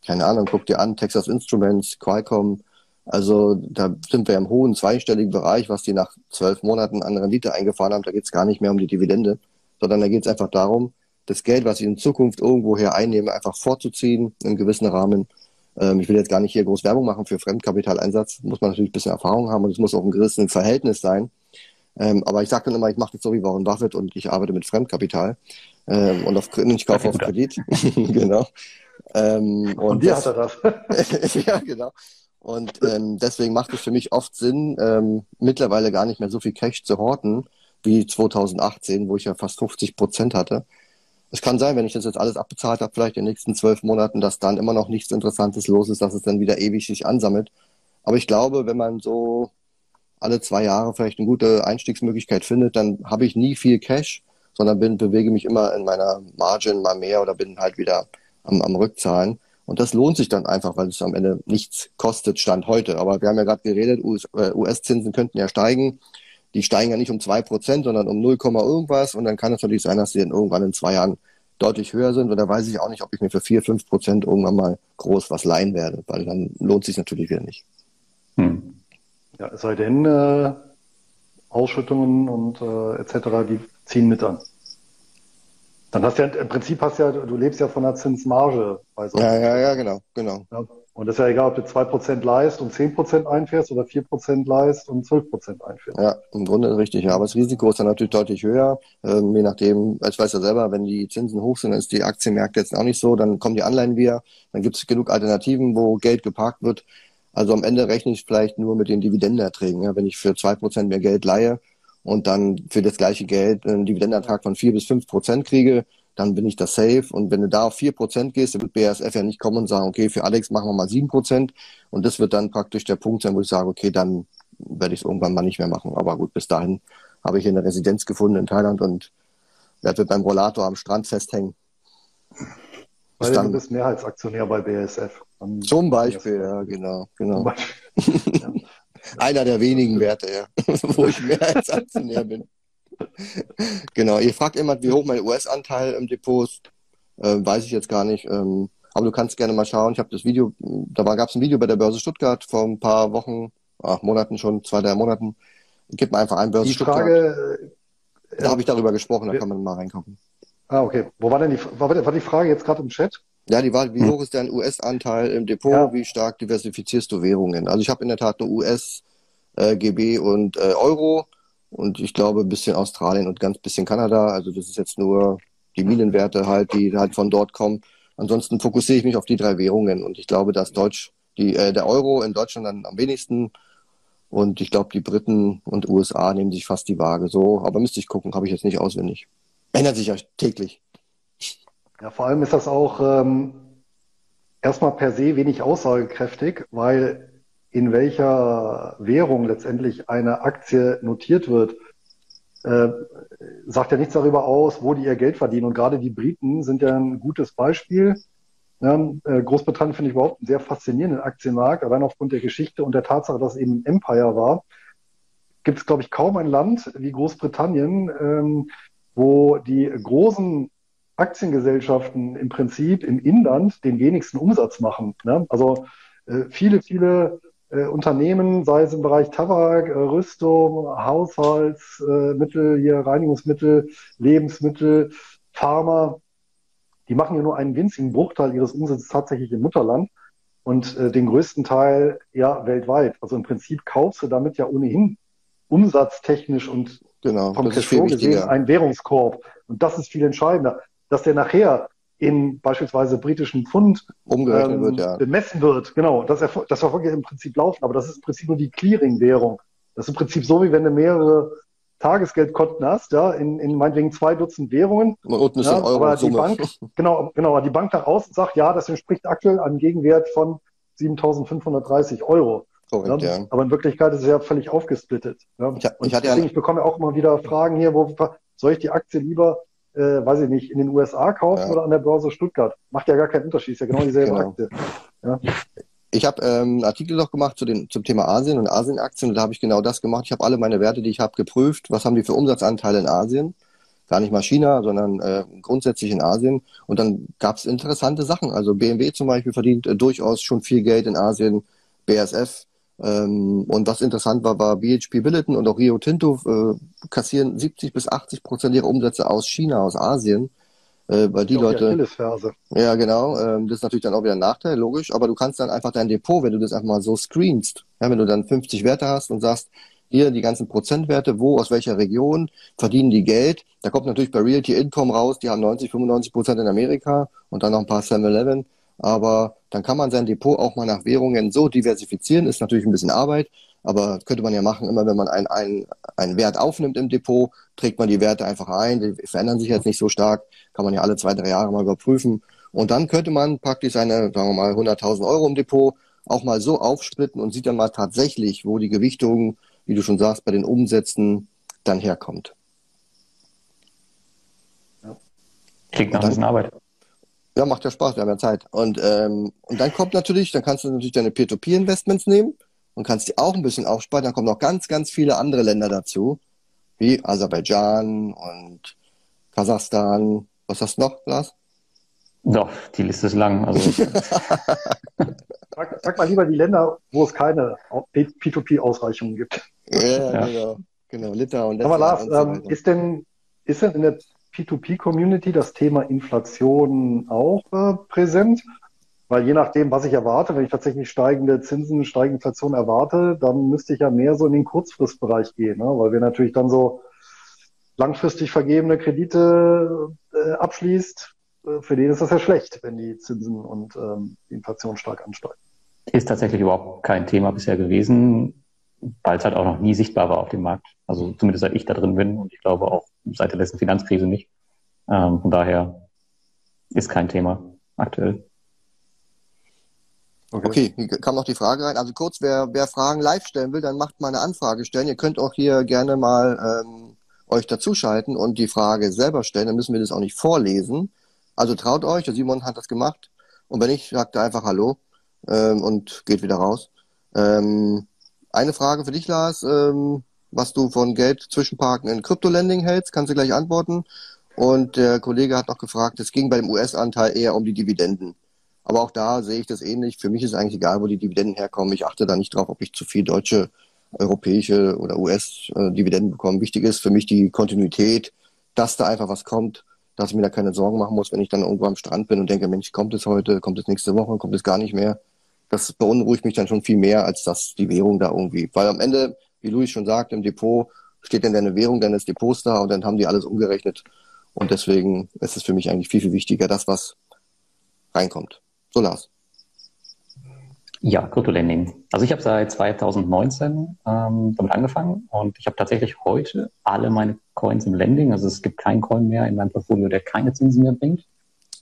keine Ahnung, guck dir an, Texas Instruments, Qualcomm. Also da sind wir im hohen zweistelligen Bereich, was die nach zwölf Monaten an Rendite eingefahren haben. Da geht es gar nicht mehr um die Dividende, sondern da geht es einfach darum, das Geld, was ich in Zukunft irgendwoher einnehme, einfach vorzuziehen im gewissen Rahmen ähm, ich will jetzt gar nicht hier groß Werbung machen für Fremdkapitaleinsatz. Muss man natürlich ein bisschen Erfahrung haben und es muss auch ein gewisses Verhältnis sein. Ähm, aber ich sage dann immer, ich mache das so wie Warren Buffett und ich arbeite mit Fremdkapital ähm, und auf, ich kaufe auf Kredit. genau. Ähm, und, und dir das, hat er das. ja, genau. Und ähm, deswegen macht es für mich oft Sinn, ähm, mittlerweile gar nicht mehr so viel Cash zu horten wie 2018, wo ich ja fast 50 Prozent hatte, es kann sein, wenn ich das jetzt alles abbezahlt habe, vielleicht in den nächsten zwölf Monaten, dass dann immer noch nichts Interessantes los ist, dass es dann wieder ewig sich ansammelt. Aber ich glaube, wenn man so alle zwei Jahre vielleicht eine gute Einstiegsmöglichkeit findet, dann habe ich nie viel Cash, sondern bin, bewege mich immer in meiner Margin mal mehr oder bin halt wieder am, am Rückzahlen. Und das lohnt sich dann einfach, weil es am Ende nichts kostet, Stand heute. Aber wir haben ja gerade geredet, US-Zinsen äh, könnten ja steigen die steigen ja nicht um zwei Prozent, sondern um 0, irgendwas. Und dann kann es natürlich sein, dass sie dann irgendwann in zwei Jahren deutlich höher sind. Und da weiß ich auch nicht, ob ich mir für vier, fünf Prozent irgendwann mal groß was leihen werde, weil dann lohnt sich natürlich wieder nicht. Hm. Ja, es sei denn, äh, Ausschüttungen und äh, etc., die ziehen mit an. Dann hast du ja, im Prinzip hast du ja, du lebst ja von der Zinsmarge bei so. Ja, ja, ja, genau, genau. Ja, und das ist ja egal, ob du 2% leist und 10% einfährst oder 4% leist und 12% einfährst. Ja, im Grunde richtig, ja. Aber das Risiko ist dann natürlich deutlich höher. Ähm, je nachdem, ich weiß ja selber, wenn die Zinsen hoch sind, dann ist die Aktienmärkte jetzt auch nicht so. Dann kommen die Anleihen wieder. Dann gibt es genug Alternativen, wo Geld geparkt wird. Also am Ende rechne ich vielleicht nur mit den Dividendenerträgen. Ja. Wenn ich für 2% mehr Geld leihe und dann für das gleiche Geld einen Dividendenertrag von 4 bis 5% kriege, dann bin ich da safe. Und wenn du da auf vier Prozent gehst, dann wird BASF ja nicht kommen und sagen, okay, für Alex machen wir mal sieben Prozent. Und das wird dann praktisch der Punkt sein, wo ich sage, okay, dann werde ich es irgendwann mal nicht mehr machen. Aber gut, bis dahin habe ich hier eine Residenz gefunden in Thailand und werde meinem Rollator am Strand festhängen. Weil dann, du bist Mehrheitsaktionär bei BASF. Dann zum Beispiel, ja, genau, genau. Beispiel. Einer der wenigen Werte, ja, wo ich Mehrheitsaktionär bin genau, ihr fragt immer, wie hoch mein US-Anteil im Depot ist. Äh, weiß ich jetzt gar nicht. Ähm, aber du kannst gerne mal schauen. Ich habe das Video, da gab es ein Video bei der Börse Stuttgart vor ein paar Wochen, ach, Monaten schon, zwei, drei Monaten. Gib mal einfach ein Börse die Frage, Stuttgart. Da habe ich darüber gesprochen, da kann man mal reingucken. Ah, okay. Wo war denn die, war, war die Frage jetzt gerade im Chat? Ja, die war, wie hm. hoch ist dein US-Anteil im Depot? Ja. Wie stark diversifizierst du Währungen? Also ich habe in der Tat nur US, äh, GB und äh, Euro und ich glaube ein bisschen Australien und ganz bisschen Kanada. Also das ist jetzt nur die Minenwerte halt, die halt von dort kommen. Ansonsten fokussiere ich mich auf die drei Währungen und ich glaube, dass Deutsch, die, äh, der Euro in Deutschland dann am wenigsten und ich glaube, die Briten und USA nehmen sich fast die Waage so. Aber müsste ich gucken, habe ich jetzt nicht auswendig. Ändert sich ja täglich. Ja, vor allem ist das auch ähm, erstmal per se wenig aussagekräftig, weil in welcher Währung letztendlich eine Aktie notiert wird, äh, sagt ja nichts darüber aus, wo die ihr Geld verdienen. Und gerade die Briten sind ja ein gutes Beispiel. Äh, Großbritannien finde ich überhaupt einen sehr faszinierenden Aktienmarkt, allein aufgrund der Geschichte und der Tatsache, dass es eben Empire war. Gibt es, glaube ich, kaum ein Land wie Großbritannien, ähm, wo die großen Aktiengesellschaften im Prinzip im Inland den wenigsten Umsatz machen. Ne? Also äh, viele, viele äh, Unternehmen, sei es im Bereich Tabak, äh, Rüstung, Haushaltsmittel, hier Reinigungsmittel, Lebensmittel, Pharma, die machen ja nur einen winzigen Bruchteil ihres Umsatzes tatsächlich im Mutterland und äh, den größten Teil ja weltweit. Also im Prinzip kaufst du damit ja ohnehin umsatztechnisch und genau, vom Cashflow gesehen einen Währungskorb. Und das ist viel entscheidender. Dass der nachher in beispielsweise britischen Pfund ähm, wird, ja. bemessen wird. Genau, das, das verfolgt ja im Prinzip laufen, aber das ist im Prinzip nur die Clearing-Währung. Das ist im Prinzip so, wie wenn du mehrere Tagesgeldkonten hast, ja, in, in meinetwegen zwei Dutzend Währungen. Und ja, Euro aber die Bank, genau, genau, aber die Bank nach außen sagt, ja, das entspricht aktuell einem Gegenwert von 7.530 Euro. Korrekt, ja. Aber in Wirklichkeit ist es ja völlig aufgesplittet. Ja. Ich, ich, hatte deswegen, ja ich bekomme auch immer wieder Fragen hier, wo soll ich die Aktie lieber äh, weiß ich nicht, in den USA kaufen ja. oder an der Börse Stuttgart. Macht ja gar keinen Unterschied, ist ja genau dieselbe genau. Aktie. Ja. Ich habe ähm, einen Artikel noch gemacht zu den, zum Thema Asien und Asienaktien und da habe ich genau das gemacht. Ich habe alle meine Werte, die ich habe, geprüft. Was haben die für Umsatzanteile in Asien? Gar nicht mal China, sondern äh, grundsätzlich in Asien. Und dann gab es interessante Sachen. Also BMW zum Beispiel verdient äh, durchaus schon viel Geld in Asien, BSF. Ähm, und was interessant war, war BHP Billiton und auch Rio Tinto äh, kassieren 70 bis 80 Prozent ihrer Umsätze aus China, aus Asien. Äh, weil die Leute, Achillesferse. ja genau, ähm, das ist natürlich dann auch wieder ein Nachteil, logisch, aber du kannst dann einfach dein Depot, wenn du das einfach mal so screenst, ja, wenn du dann 50 Werte hast und sagst, hier die ganzen Prozentwerte, wo, aus welcher Region verdienen die Geld, da kommt natürlich bei Realty Income raus, die haben 90, 95 Prozent in Amerika und dann noch ein paar 7-Eleven, aber dann kann man sein Depot auch mal nach Währungen so diversifizieren, ist natürlich ein bisschen Arbeit, aber könnte man ja machen, immer wenn man einen, einen, einen Wert aufnimmt im Depot, trägt man die Werte einfach ein, die verändern sich jetzt nicht so stark, kann man ja alle zwei, drei Jahre mal überprüfen. Und dann könnte man praktisch seine, sagen wir mal, 100.000 Euro im Depot auch mal so aufsplitten und sieht dann mal tatsächlich, wo die Gewichtung, wie du schon sagst, bei den Umsätzen dann herkommt. Klingt nach ein bisschen Arbeit. Ja, macht ja Spaß, wir haben ja Zeit. Und, ähm, und dann kommt natürlich, dann kannst du natürlich deine Peer-to-Peer-Investments nehmen und kannst die auch ein bisschen aufsparen. Dann kommen noch ganz, ganz viele andere Länder dazu, wie Aserbaidschan und Kasachstan. Was hast du noch, Lars? Doch, die Liste ist lang. Also Sag, sag mal lieber die Länder, wo es keine P2P-Ausreichungen gibt. Ja, Ja. genau. Genau, Litauen, Aber Lars, so ähm, ist denn, ist denn in der P2P-Community das Thema Inflation auch äh, präsent? Weil je nachdem, was ich erwarte, wenn ich tatsächlich steigende Zinsen, steigende Inflation erwarte, dann müsste ich ja mehr so in den Kurzfristbereich gehen, ne? weil wir natürlich dann so langfristig vergebene Kredite äh, abschließt. Äh, für den ist das ja schlecht, wenn die Zinsen und ähm, Inflation stark ansteigen. ist tatsächlich überhaupt kein Thema bisher gewesen, weil es halt auch noch nie sichtbar war auf dem Markt. Also zumindest seit ich da drin bin und ich glaube auch seit der letzten Finanzkrise nicht. Ähm, von daher ist kein Thema aktuell. Okay, hier kam noch die Frage rein. Also kurz, wer, wer Fragen live stellen will, dann macht mal eine Anfrage stellen. Ihr könnt auch hier gerne mal ähm, euch dazuschalten und die Frage selber stellen. Dann müssen wir das auch nicht vorlesen. Also traut euch, der Simon hat das gemacht. Und wenn nicht, sagt er einfach Hallo ähm, und geht wieder raus. Ähm, eine Frage für dich, Lars. Ähm, was du von Geld zwischenparken in Kryptolending hältst, kannst du gleich antworten. Und der Kollege hat noch gefragt, es ging bei dem US-Anteil eher um die Dividenden. Aber auch da sehe ich das ähnlich. Für mich ist eigentlich egal, wo die Dividenden herkommen. Ich achte da nicht drauf, ob ich zu viel deutsche, europäische oder US-Dividenden bekomme. Wichtig ist für mich die Kontinuität, dass da einfach was kommt, dass ich mir da keine Sorgen machen muss, wenn ich dann irgendwo am Strand bin und denke, Mensch, kommt es heute, kommt es nächste Woche, kommt es gar nicht mehr. Das beunruhigt mich dann schon viel mehr, als dass die Währung da irgendwie. Weil am Ende, wie Luis schon sagt, im Depot steht dann deine Währung deines Depots da und dann haben die alles umgerechnet. Und deswegen ist es für mich eigentlich viel, viel wichtiger, das, was reinkommt. So, Lars. Ja, Kryptolending. Also ich habe seit 2019 ähm, damit angefangen und ich habe tatsächlich heute alle meine Coins im Lending. Also es gibt keinen Coin mehr in meinem Portfolio, der keine Zinsen mehr bringt.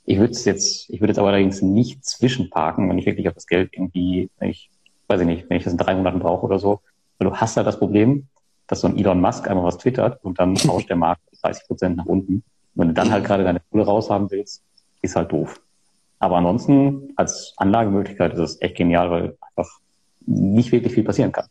Ich würde es jetzt, ich würde jetzt aber allerdings nicht zwischenparken, wenn ich wirklich auf das Geld irgendwie, wenn ich, weiß ich nicht, wenn ich das in drei Monaten brauche oder so. Weil du hast halt das Problem, dass so ein Elon Musk einmal was twittert und dann rauscht der Markt 30 Prozent nach unten. Und wenn du dann halt gerade deine Kohle raushaben willst, ist halt doof. Aber ansonsten als Anlagemöglichkeit ist es echt genial, weil einfach nicht wirklich viel passieren kann.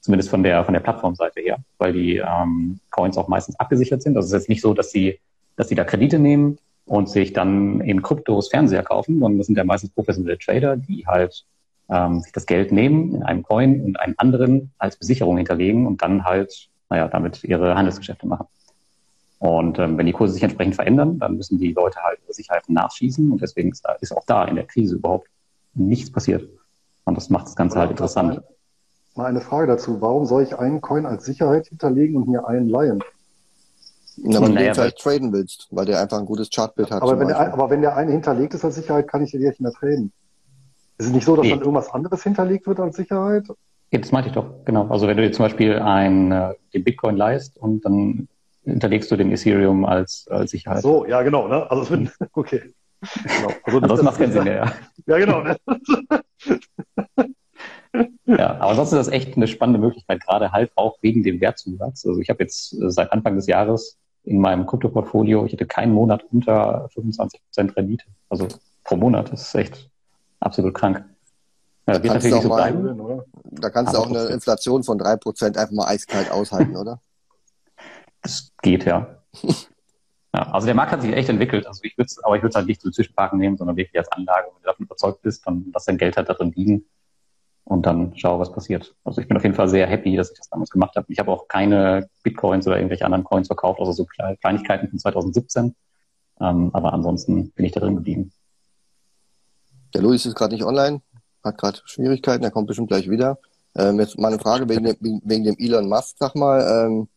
Zumindest von der von der Plattformseite her, weil die ähm, Coins auch meistens abgesichert sind. Also es ist jetzt nicht so, dass sie dass sie da Kredite nehmen und sich dann in Kryptos Fernseher kaufen, sondern das sind ja meistens professionelle Trader, die halt ähm, sich das Geld nehmen in einem Coin und einen anderen als Besicherung hinterlegen und dann halt, naja, damit ihre Handelsgeschäfte machen. Und ähm, wenn die Kurse sich entsprechend verändern, dann müssen die Leute halt ihre Sicherheiten nachschießen und deswegen ist, da, ist auch da in der Krise überhaupt nichts passiert. Und das macht das Ganze halt interessant. Mal eine Frage dazu. Warum soll ich einen Coin als Sicherheit hinterlegen und mir einen leihen? Na, weil du Naja, den vielleicht traden willst, weil der einfach ein gutes Chartbild hat. Aber wenn, der, aber wenn der eine hinterlegt ist als Sicherheit, kann ich den nicht mehr traden. Ist es nicht so, dass Nee. dann irgendwas anderes hinterlegt wird als Sicherheit? Ja, das meinte ich doch, genau. Also wenn du dir zum Beispiel ein, äh, den Bitcoin leist und dann hinterlegst du den Ethereum als, als Sicherheit. So, ja, genau, ne? Also wird, okay. Genau. Also Also das macht keinen Sinn mehr. Ja. Ja, genau, ne? Ja, aber sonst ist das echt eine spannende Möglichkeit, gerade halt auch wegen dem Wertzusatz. Also ich habe jetzt äh, seit Anfang des Jahres in meinem Krypto-Portfolio, ich hatte keinen Monat unter 25 Prozent Rendite. Also pro Monat, das ist echt absolut krank. Ja, wird natürlich so bleiben. Da kannst du auch eine Inflation von drei Prozent einfach mal eiskalt aushalten, oder? Das geht, ja. ja. Also der Markt hat sich echt entwickelt. Also ich würde aber ich würde es halt nicht zum Zwischenparken nehmen, sondern wirklich als Anlage. Wenn du davon überzeugt bist, dann lass dein Geld halt darin liegen und dann schau, was passiert. Also ich bin auf jeden Fall sehr happy, dass ich das damals gemacht habe. Ich habe auch keine Bitcoins oder irgendwelche anderen Coins verkauft, also so Kleinigkeiten von 2017. Ähm, aber ansonsten bin ich da drin geblieben. Der Luis ist gerade nicht online, hat gerade Schwierigkeiten, er kommt bestimmt gleich wieder. Ähm, jetzt mal eine Frage wegen dem, wegen dem Elon Musk, sag mal. Ähm,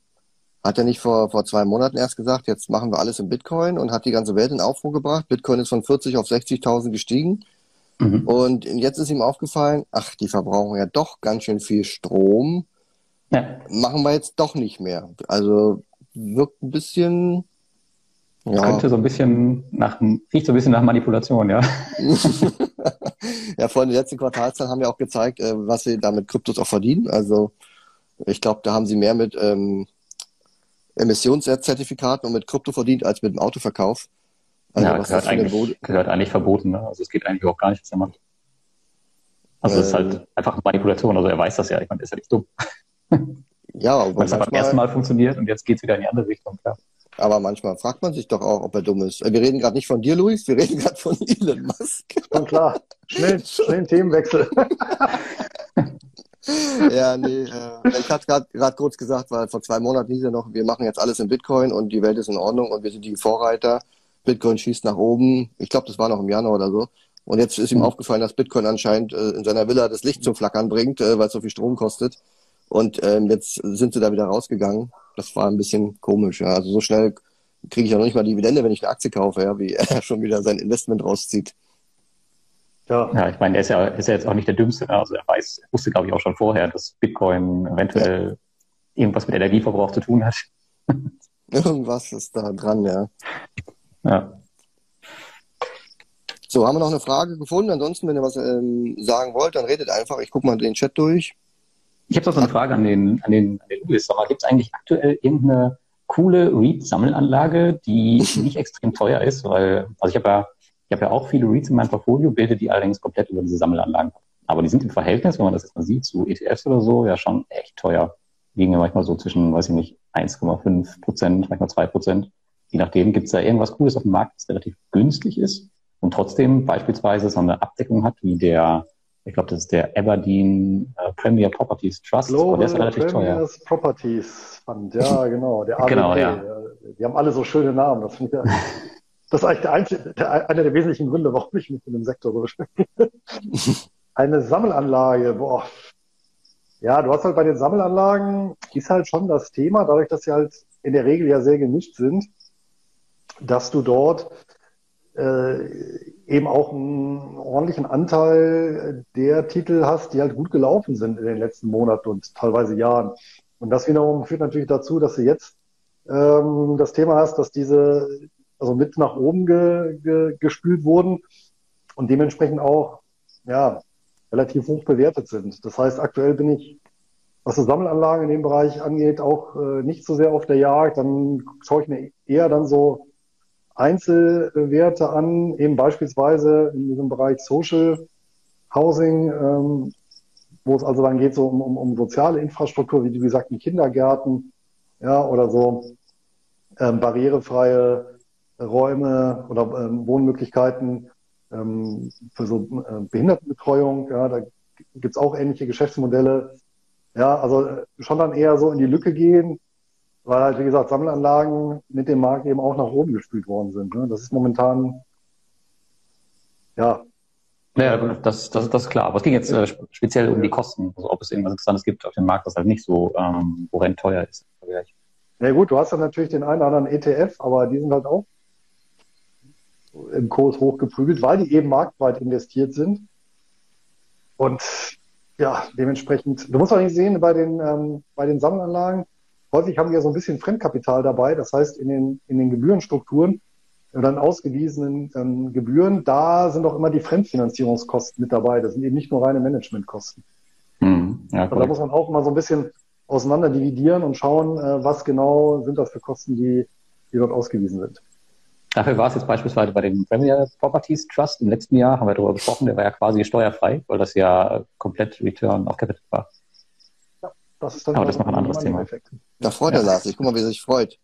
hat er nicht vor, vor zwei Monaten erst gesagt, jetzt machen wir alles in Bitcoin und hat die ganze Welt in Aufruhr gebracht? Bitcoin ist von 40 auf 60.000 gestiegen. Mhm. Und jetzt ist ihm aufgefallen, ach, die verbrauchen ja doch ganz schön viel Strom. Ja. Machen wir jetzt doch nicht mehr. Also wirkt ein bisschen. Ja. Könnte so ein bisschen nach, riecht so ein bisschen nach Manipulation, ja. ja, vor den letzten Quartalzahlen haben ja auch gezeigt, äh, was sie damit Kryptos auch verdienen. Also ich glaube, da haben sie mehr mit ähm, Emissionszertifikaten und mit Krypto verdient als mit dem Autoverkauf. Also ja, gehört eigentlich, gehört eigentlich verboten. Ne? Also es geht eigentlich überhaupt gar nicht, was er macht. Also es äh, ist halt einfach Manipulation. Also er weiß das ja. Ich meine, er ist ja nicht dumm. Ja, aber Weil es beim ersten Mal funktioniert und jetzt geht es wieder in die andere Richtung, klar. Aber manchmal fragt man sich doch auch, ob er dumm ist. Wir reden gerade nicht von dir, Luis, wir reden gerade von Elon Musk. Schon klar. Schnell, schnell Themenwechsel. ja, nee, äh, ich hatte gerade kurz gesagt, weil vor zwei Monaten hieß ja noch, wir machen jetzt alles in Bitcoin und die Welt ist in Ordnung und wir sind die Vorreiter. Bitcoin schießt nach oben. Ich glaube, das war noch im Januar oder so. Und jetzt ist ihm mhm. aufgefallen, dass Bitcoin anscheinend äh, in seiner Villa das Licht zum Flackern bringt, äh, weil es so viel Strom kostet. Und ähm, jetzt sind sie da wieder rausgegangen. Das war ein bisschen komisch. Ja. Also so schnell kriege ich ja noch nicht mal Dividende, wenn ich eine Aktie kaufe, ja, wie er schon wieder sein Investment rauszieht. Ja, ja ich meine, er ist ja, ist ja jetzt auch nicht der Dümmste. Ne? Also er weiß, er wusste, glaube ich, auch schon vorher, dass Bitcoin eventuell ja. irgendwas mit Energieverbrauch zu tun hat. Irgendwas ist da dran, ja. Ja. So, haben wir noch eine Frage gefunden? Ansonsten, wenn ihr was ähm, sagen wollt, dann redet einfach. Ich gucke mal den Chat durch. Ich habe noch so eine Frage an den, an den, an den Louis. Gibt es eigentlich aktuell irgendeine coole Read-Sammelanlage, die nicht extrem teuer ist? Weil, also ich habe ja, ich habe ja auch viele Reads in meinem Portfolio, bilde die allerdings komplett über diese Sammelanlagen. Aber die sind im Verhältnis, wenn man das jetzt mal sieht, zu ETFs oder so, ja schon echt teuer. Liegen ja manchmal so zwischen, weiß ich nicht, 1,5 Prozent, manchmal 2 Prozent. Je nachdem, gibt es da irgendwas Cooles auf dem Markt, das relativ günstig ist und trotzdem beispielsweise so eine Abdeckung hat, wie der ich glaube, das ist der Aberdeen äh, Premier Properties Trust. Global der ist relativ Premiers teuer. Properties Fund, ja, genau. Der ABP. Genau, ja. Die haben alle so schöne Namen. Das, ich, das ist eigentlich der einzige, der, einer der wesentlichen Gründe, warum ich mich in dem Sektor so beschäftige. Eine Sammelanlage, boah. Ja, du hast halt bei den Sammelanlagen, ist halt schon das Thema, dadurch, dass sie halt in der Regel ja sehr gemischt sind, dass du dort äh, eben auch einen ordentlichen Anteil der Titel hast, die halt gut gelaufen sind in den letzten Monaten und teilweise Jahren. Und das wiederum führt natürlich dazu, dass du jetzt ähm, das Thema hast, dass diese also mit nach oben ge, ge, gespült wurden und dementsprechend auch ja relativ hoch bewertet sind. Das heißt, aktuell bin ich, was die Sammelanlagen in dem Bereich angeht, auch äh, nicht so sehr auf der Jagd. Dann schaue ich mir eher dann so Einzelwerte an, eben beispielsweise in diesem Bereich Social Housing, ähm, wo es also dann geht so um, um, um soziale Infrastruktur, wie, wie gesagt, in Kindergärten, ja, oder so ähm, barrierefreie Räume oder ähm, Wohnmöglichkeiten ähm, für so äh, Behindertenbetreuung, ja, da gibt's auch ähnliche Geschäftsmodelle. Ja, also schon dann eher so in die Lücke gehen, weil halt, wie gesagt, Sammelanlagen mit dem Markt eben auch nach oben gespült worden sind. Ne? Das ist momentan, ja. Ja, das, das, das ist klar. Aber es ging jetzt äh, speziell um die Kosten. Also ob es irgendwas Interessantes gibt auf dem Markt, das halt nicht so ähm, horrend teuer ist. Ja gut, du hast dann natürlich den einen oder anderen ETF, aber die sind halt auch im Kurs hochgeprügelt, weil die eben marktweit investiert sind. Und ja, dementsprechend, du musst auch nicht sehen, bei den, ähm, bei den Sammelanlagen, häufig haben wir so ein bisschen Fremdkapital dabei. Das heißt, in den, in den Gebührenstrukturen oder in ausgewiesenen ähm, Gebühren, da sind auch immer die Fremdfinanzierungskosten mit dabei. Das sind eben nicht nur reine Managementkosten. Hm, ja, also da muss man auch mal so ein bisschen auseinander dividieren und schauen, äh, was genau sind das für Kosten, die, die dort ausgewiesen sind. Dafür war es jetzt beispielsweise bei dem Premier Properties Trust im letzten Jahr, haben wir darüber gesprochen, der war ja quasi steuerfrei, weil das ja komplett Return auf Capital war. Ja, das ist dann Aber das ist noch ein anderes Thema. Da freut er Lars. Ich guck mal, wie er sich freut.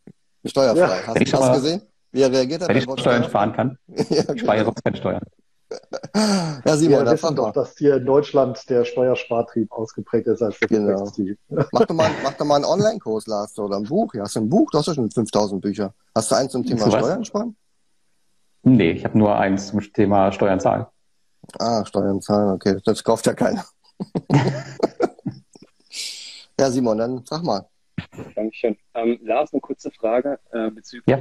Steuerfrei. Ja. Hast du das gesehen? Wie er reagiert hat? Wenn ich Steuern sparen kann. ja, ich spare sonst keine Steuern. Ja, Simon, wir wissen doch, dass hier in Deutschland der Steuerspartrieb ausgeprägt ist als der genau. mach, doch mal, mach doch mal einen Online-Kurs, Lars, oder ein Buch. Ja, hast du ein Buch? Du hast ja schon 5000 Bücher. Hast du eins zum Thema Steuern sparen? Nee, ich habe nur eins zum Thema Steuern zahlen. Ah, Steuern zahlen, okay. Das kauft ja keiner. ja, Simon, dann sag mal. Dankeschön. Ähm, Lars, eine kurze Frage äh, bezüglich ja.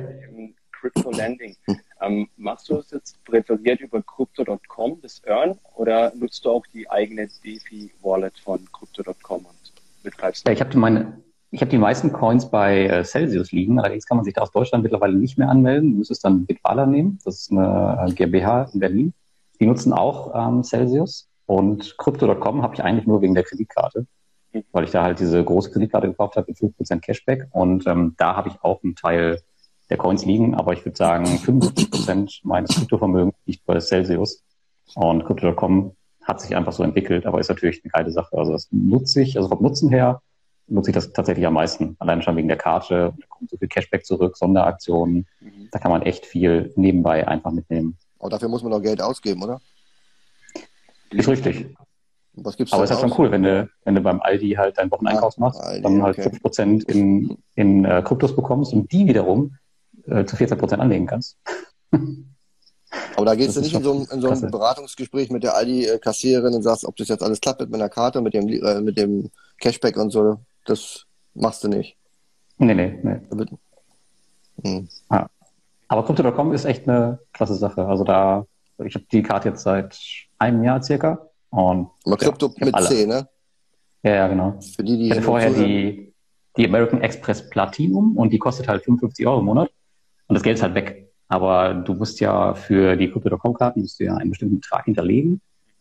Crypto Lending. Ähm, machst du es jetzt präferiert über Crypto.com, das Earn, oder nutzt du auch die eigene DeFi-Wallet von Crypto.com und betreibst? Ja, ich habe meine, ich habe die meisten Coins bei äh, Celsius liegen, allerdings kann man sich da aus Deutschland mittlerweile nicht mehr anmelden. Du müsstest dann Bitwala nehmen, das ist eine äh, GmbH in Berlin. Die nutzen auch ähm, Celsius und Crypto.com habe ich eigentlich nur wegen der Kreditkarte. Weil ich da halt diese große Kreditkarte gekauft habe mit 5% Cashback und ähm, da habe ich auch einen Teil der Coins liegen, aber ich würde sagen, 75 Prozent meines Kryptovermögens liegt bei Celsius. Und Crypto.com hat sich einfach so entwickelt, aber ist natürlich eine geile Sache. Also das nutze ich, also vom Nutzen her nutze ich das tatsächlich am meisten. Allein schon wegen der Karte, da kommt so viel Cashback zurück, Sonderaktionen. Mhm. Da kann man echt viel nebenbei einfach mitnehmen. Aber dafür muss man noch Geld ausgeben, oder? Ist richtig. Was gibt's Aber es ist schon cool, wenn du, wenn du beim Aldi halt deinen Wocheneinkauf ah, machst, Aldi, dann halt okay. 5% in, in äh, Kryptos bekommst und die wiederum äh, zu 14 Prozent anlegen kannst. Aber da gehst das du nicht in so, in so ein Beratungsgespräch mit der Aldi-Kassiererin und sagst, ob das jetzt alles klappt mit meiner Karte, mit dem, äh, mit dem Cashback und so. Das machst du nicht. Nee, nee, nee. Hm. Ja. Aber Crypto.com ist echt eine klasse Sache. Also da, ich habe die Karte jetzt seit einem Jahr circa. Und, Aber Krypto ja, mit alle. C, ne? Ja, ja, genau. Für die, die ich hatte vorher die, die American Express Platinum und die kostet halt 55 Euro im Monat. Und das Geld ist halt weg. Aber du musst ja für die Crypto.com-Karten musst du ja einen bestimmten Betrag hinterlegen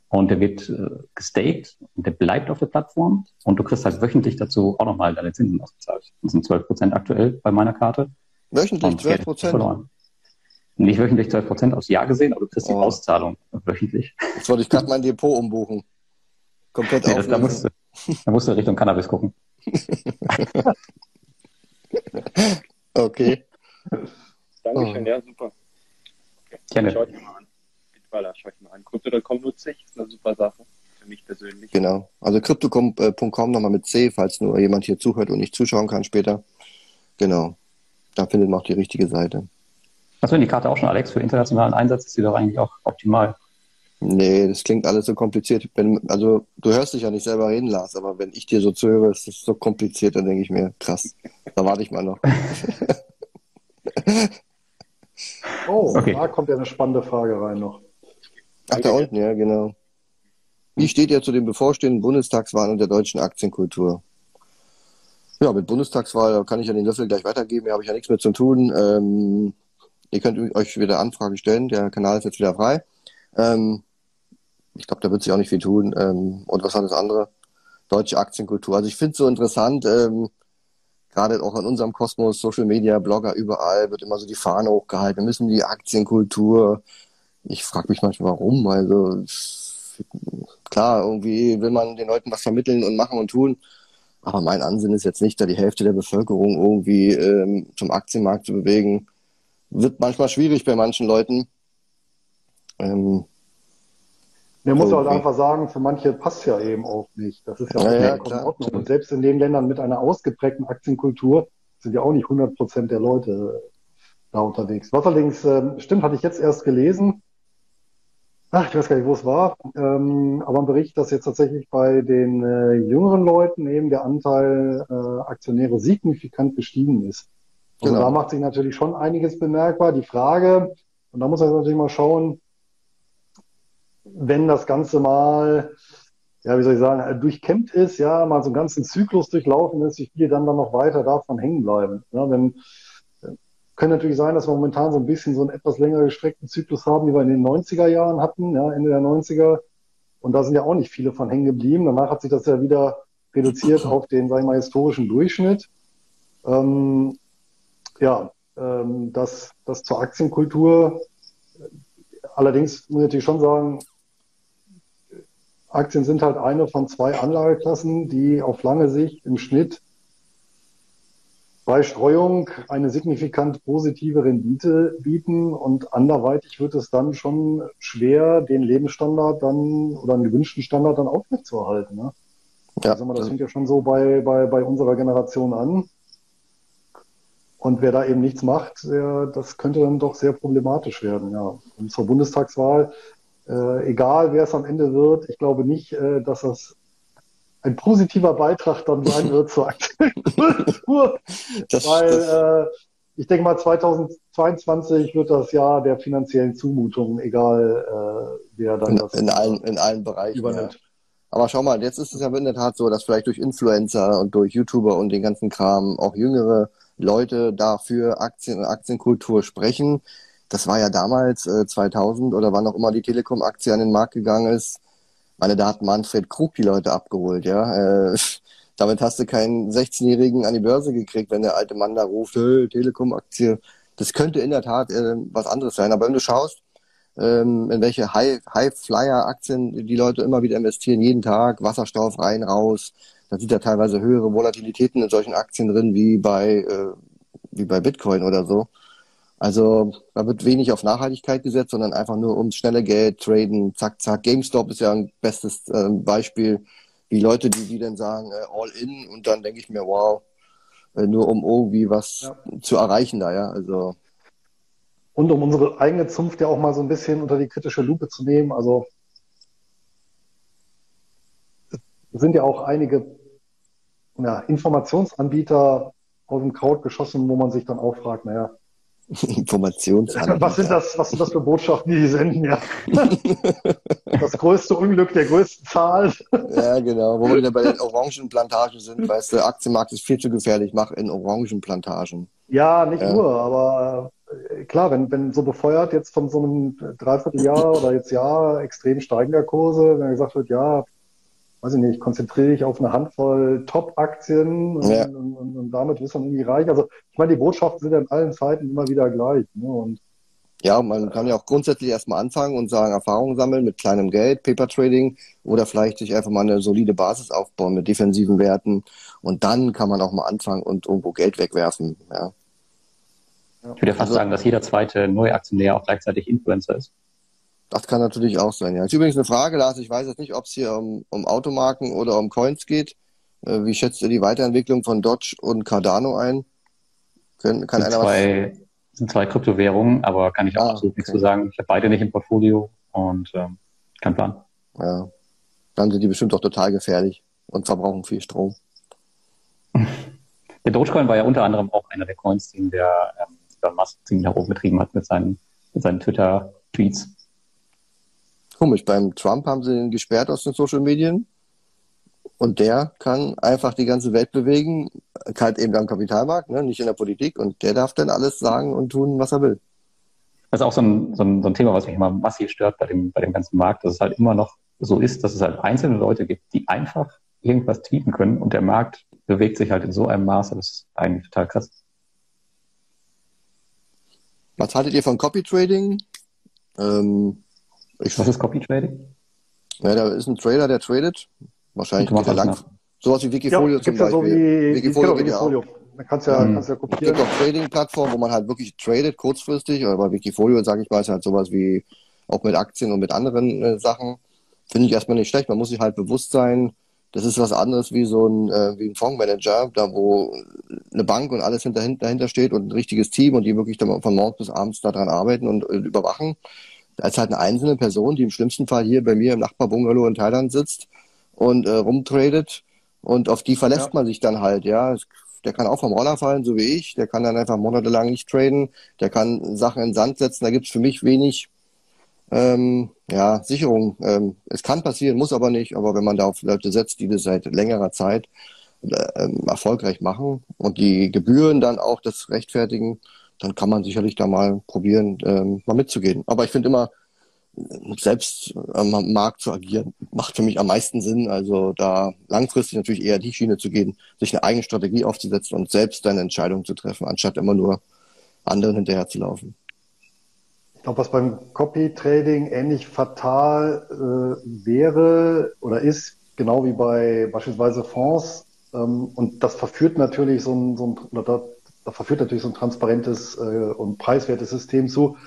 und der wird äh, gestaked und der bleibt auf der Plattform und du kriegst halt wöchentlich dazu auch nochmal deine Zinsen ausgezahlt. Das sind 12 Prozent aktuell bei meiner Karte. Wöchentlich 12 Prozent? Nicht wöchentlich 12 Prozent aufs Jahr gesehen, aber du kriegst oh. die Auszahlung wöchentlich. Jetzt wollte ich gerade mein Depot umbuchen. Komplett nee, das, da, musst du, da musst du Richtung Cannabis gucken. okay. Dankeschön, oh. ja, super. Okay. Gerne. Schaut mir mal an. Bitwala, schaut mir mal an. Crypto.com nutze ich, ist eine super Sache. Für mich persönlich. Genau. Also Crypto.com äh, nochmal mit C, falls nur jemand hier zuhört und nicht zuschauen kann später. Genau. Da findet man auch die richtige Seite. Du die Karte auch schon, Alex? Für internationalen Einsatz ist sie doch eigentlich auch optimal. Nee, das klingt alles so kompliziert. Wenn, also, du hörst dich ja nicht selber reden, Lars, aber wenn ich dir so zuhöre, ist das so kompliziert, dann denke ich mir, krass, da warte ich mal noch. Oh, okay. da kommt ja eine spannende Frage rein noch. Ach, da unten, ja, genau. Wie steht ihr zu den bevorstehenden Bundestagswahlen und der deutschen Aktienkultur? Ja, mit Bundestagswahl kann ich ja den Löffel gleich weitergeben. Da habe ich ja nichts mehr zu tun. Ähm, ihr könnt euch wieder Anfragen stellen. Der Kanal ist jetzt wieder frei. Ähm, ich glaube, da wird sich auch nicht viel tun. Ähm, und was war das andere? Deutsche Aktienkultur. Also ich finde es so interessant. Ähm, gerade auch in unserem Kosmos, Social Media, Blogger, überall wird immer so die Fahne hochgehalten. Wir müssen die Aktienkultur. Ich frage mich manchmal, warum. Also klar, irgendwie will man den Leuten was vermitteln und machen und tun. Aber mein Ansinn ist jetzt nicht, da die Hälfte der Bevölkerung irgendwie ähm, zum Aktienmarkt zu bewegen. Wird manchmal schwierig bei manchen Leuten. Ähm, der muss halt einfach sagen, für manche passt ja eben auch nicht. Das ist ja, auch ja, ja in Ordnung. Und selbst in den Ländern mit einer ausgeprägten Aktienkultur sind ja auch nicht 100 Prozent der Leute da unterwegs. Was allerdings äh, stimmt, hatte ich jetzt erst gelesen. Ach, ich weiß gar nicht, wo es war. Ähm, aber ein Bericht, dass jetzt tatsächlich bei den äh, jüngeren Leuten eben der Anteil äh, Aktionäre signifikant gestiegen ist. Also genau. da macht sich natürlich schon einiges bemerkbar. Die Frage, und da muss man natürlich mal schauen, wenn das Ganze mal, ja, wie soll ich sagen, durchkämmt ist, ja, mal so einen ganzen Zyklus durchlaufen ist, wie viele dann, dann noch weiter davon hängen bleiben. Ja, wenn, kann natürlich sein, dass wir momentan so ein bisschen so einen etwas länger gestreckten Zyklus haben, wie wir in den 90er Jahren hatten, ja, Ende der 90er. Und da sind ja auch nicht viele von hängen geblieben. Danach hat sich das ja wieder reduziert auf den, sag ich mal, historischen Durchschnitt. Ähm, ja, ähm, dass das zur Aktienkultur. Allerdings muss ich natürlich schon sagen, Aktien sind halt eine von zwei Anlageklassen, die auf lange Sicht im Schnitt bei Streuung eine signifikant positive Rendite bieten und anderweitig wird es dann schon schwer, den Lebensstandard dann oder einen gewünschten Standard dann aufrechtzuerhalten. Ne? Ja, also das fängt ja schon so bei, bei, bei unserer Generation an. Und wer da eben nichts macht, der, das könnte dann doch sehr problematisch werden. Ja. Und zur Bundestagswahl, äh, egal wer es am Ende wird, ich glaube nicht, äh, dass das ein positiver Beitrag dann sein wird zur Aktienkultur. Das, weil das, äh, ich denke mal, 2022 wird das Jahr der finanziellen Zumutungen, egal äh, wer dann in, das in allen, in allen Bereichen übernimmt. Ja. Aber schau mal, jetzt ist es ja in der Tat so, dass vielleicht durch Influencer und durch YouTuber und den ganzen Kram auch jüngere Leute dafür Aktien und Aktienkultur sprechen. Das war ja damals äh, 2000 oder wann auch immer die Telekom-Aktie an den Markt gegangen ist, meine, da hat Manfred Krug die Leute abgeholt, ja. Äh, damit hast du keinen 16-Jährigen an die Börse gekriegt, wenn der alte Mann da ruft, Telekom-Aktie. Das könnte in der Tat äh, was anderes sein. Aber wenn du schaust, ähm, in welche High-Flyer-Aktien High die Leute immer wieder investieren, jeden Tag, Wasserstoff rein, raus, dann sind da teilweise höhere Volatilitäten in solchen Aktien drin, wie bei, äh, wie bei Bitcoin oder so. Also da wird wenig auf Nachhaltigkeit gesetzt, sondern einfach nur ums schnelle Geld, traden, zack, zack. GameStop ist ja ein bestes äh, Beispiel, wie Leute, die, die dann sagen, äh, all in und dann denke ich mir, wow, äh, nur um irgendwie was ja. zu erreichen da, ja. Also. Und um unsere eigene Zunft ja auch mal so ein bisschen unter die kritische Lupe zu nehmen, also es sind ja auch einige ja, Informationsanbieter aus dem Kraut geschossen, wo man sich dann auch fragt, naja, Informationsanbieter. Was sind das, was sind das für Botschaften, die die senden, ja? das größte Unglück der größten Zahl. ja, genau. Wo wir wieder bei den Orangenplantagen sind, weißt du, Aktienmarkt ist viel zu gefährlich, mach in Orangenplantagen. Ja, nicht ja. nur, aber äh, klar, wenn, wenn so befeuert jetzt von so einem Dreivierteljahr oder jetzt Jahr extrem steigender Kurse, wenn gesagt wird, ja, weiß ich nicht, konzentriere dich auf eine Handvoll Top-Aktien und, ja. und, und, und, damit wirst du dann irgendwie reich. Also ich meine, die Botschaften sind ja in allen Zeiten immer wieder gleich. Ne? Und, ja, man kann ja auch grundsätzlich erstmal anfangen und sagen, Erfahrungen sammeln mit kleinem Geld, Paper Trading oder vielleicht sich einfach mal eine solide Basis aufbauen mit defensiven Werten und dann kann man auch mal anfangen und irgendwo Geld wegwerfen. Ja. Ich würde ja fast also, sagen, dass jeder zweite Neuaktionär auch gleichzeitig Influencer ist. Das kann natürlich auch sein, ja. Ist übrigens eine Frage, Lars, ich weiß jetzt nicht, ob es hier um, um Automarken oder um Coins geht. Äh, wie schätzt ihr die Weiterentwicklung von Dodge und Cardano ein? Können, kann sind, einer zwei, was... sind zwei Kryptowährungen, aber kann ich auch ah, absolut okay. nichts zu sagen. Ich habe beide nicht im Portfolio und ähm, kein Plan. Ja, dann sind die bestimmt doch total gefährlich und verbrauchen viel Strom. Der Dogecoin war ja unter anderem auch einer der Coins, den der ähm, Elon Musk ziemlich nach oben getrieben hat mit seinen, mit seinen Twitter-Tweets. Komisch, beim Trump haben sie ihn gesperrt aus den Social Medien und der kann einfach die ganze Welt bewegen, halt eben am Kapitalmarkt, ne, nicht in der Politik und der darf dann alles sagen und tun, was er will. Das ist auch so ein, so ein, so ein Thema, was mich immer massiv stört bei dem, bei dem ganzen Markt, dass es halt immer noch so ist, dass es halt einzelne Leute gibt, die einfach irgendwas tweeten können und der Markt bewegt sich halt in so einem Maße, das ist eigentlich total krass. Was haltet ihr von Copy Trading? Ähm, ich, Was ist Copy Trading? Ja, da ist ein Trader, der tradet. Wahrscheinlich geht er lang. Sowas wie Wikifolio ja, zum Beispiel. So wie, Wikifolio, genau, Wikifolio. Da kannst ja, mhm. ja kopieren. Es gibt auch Trading-Plattformen, wo man halt wirklich tradet, kurzfristig. Aber bei Wikifolio, sage ich mal, ist halt sowas wie auch mit Aktien und mit anderen äh, Sachen. Finde ich erstmal nicht schlecht. Man muss sich halt bewusst sein, das ist was anderes wie so ein, äh, wie ein Fondsmanager, da wo eine Bank und alles hinter, dahinter steht und ein richtiges Team und die wirklich von morgens bis abends daran arbeiten und äh, überwachen als halt eine einzelne Person, die im schlimmsten Fall hier bei mir im Nachbarbungalow in Thailand sitzt und äh, rumtradet und auf die verlässt ja. man sich dann halt, ja. Der kann auch vom Roller fallen, so wie ich. Der kann dann einfach monatelang nicht traden. Der kann Sachen in den Sand setzen. Da gibt's für mich wenig ähm, ja, Sicherung. Ähm, es kann passieren, muss aber nicht. Aber wenn man da auf Leute setzt, die das seit längerer Zeit äh, ähm, erfolgreich machen und die Gebühren dann auch das rechtfertigen, dann kann man sicherlich da mal probieren, ähm, mal mitzugehen. Aber ich finde immer, selbst am Markt zu agieren, macht für mich am meisten Sinn. Also da langfristig natürlich eher die Schiene zu gehen, sich eine eigene Strategie aufzusetzen und selbst eine Entscheidung zu treffen, anstatt immer nur anderen hinterher zu laufen. Ich glaube, was beim Copy-Trading ähnlich fatal äh, wäre oder ist, genau wie bei beispielsweise Fonds, ähm, und das verführt natürlich so ein, so ein oder da, verführt natürlich so ein transparentes äh, und preiswertes System zu,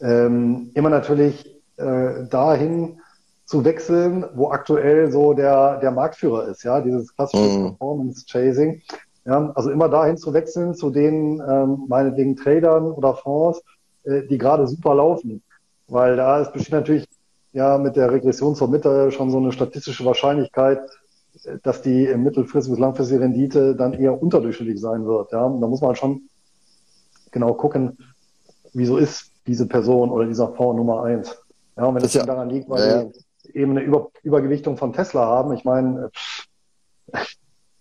ähm, immer natürlich äh, dahin zu wechseln, wo aktuell so der, der Marktführer ist, ja, dieses klassische mm. Performance Chasing. Ja, also immer dahin zu wechseln zu den ähm, meinetwegen Tradern oder Fonds, äh, die gerade super laufen. Weil da ist, besteht natürlich ja mit der Regression zur Mitte schon so eine statistische Wahrscheinlichkeit, dass die mittelfristige bis langfristige Rendite dann eher unterdurchschnittlich sein wird. Ja, und da muss man schon genau gucken, wieso ist diese Person oder dieser Fonds Nummer eins. Ja, und wenn es ja, daran liegt, weil ja, die eben eine Über Übergewichtung von Tesla haben, ich meine,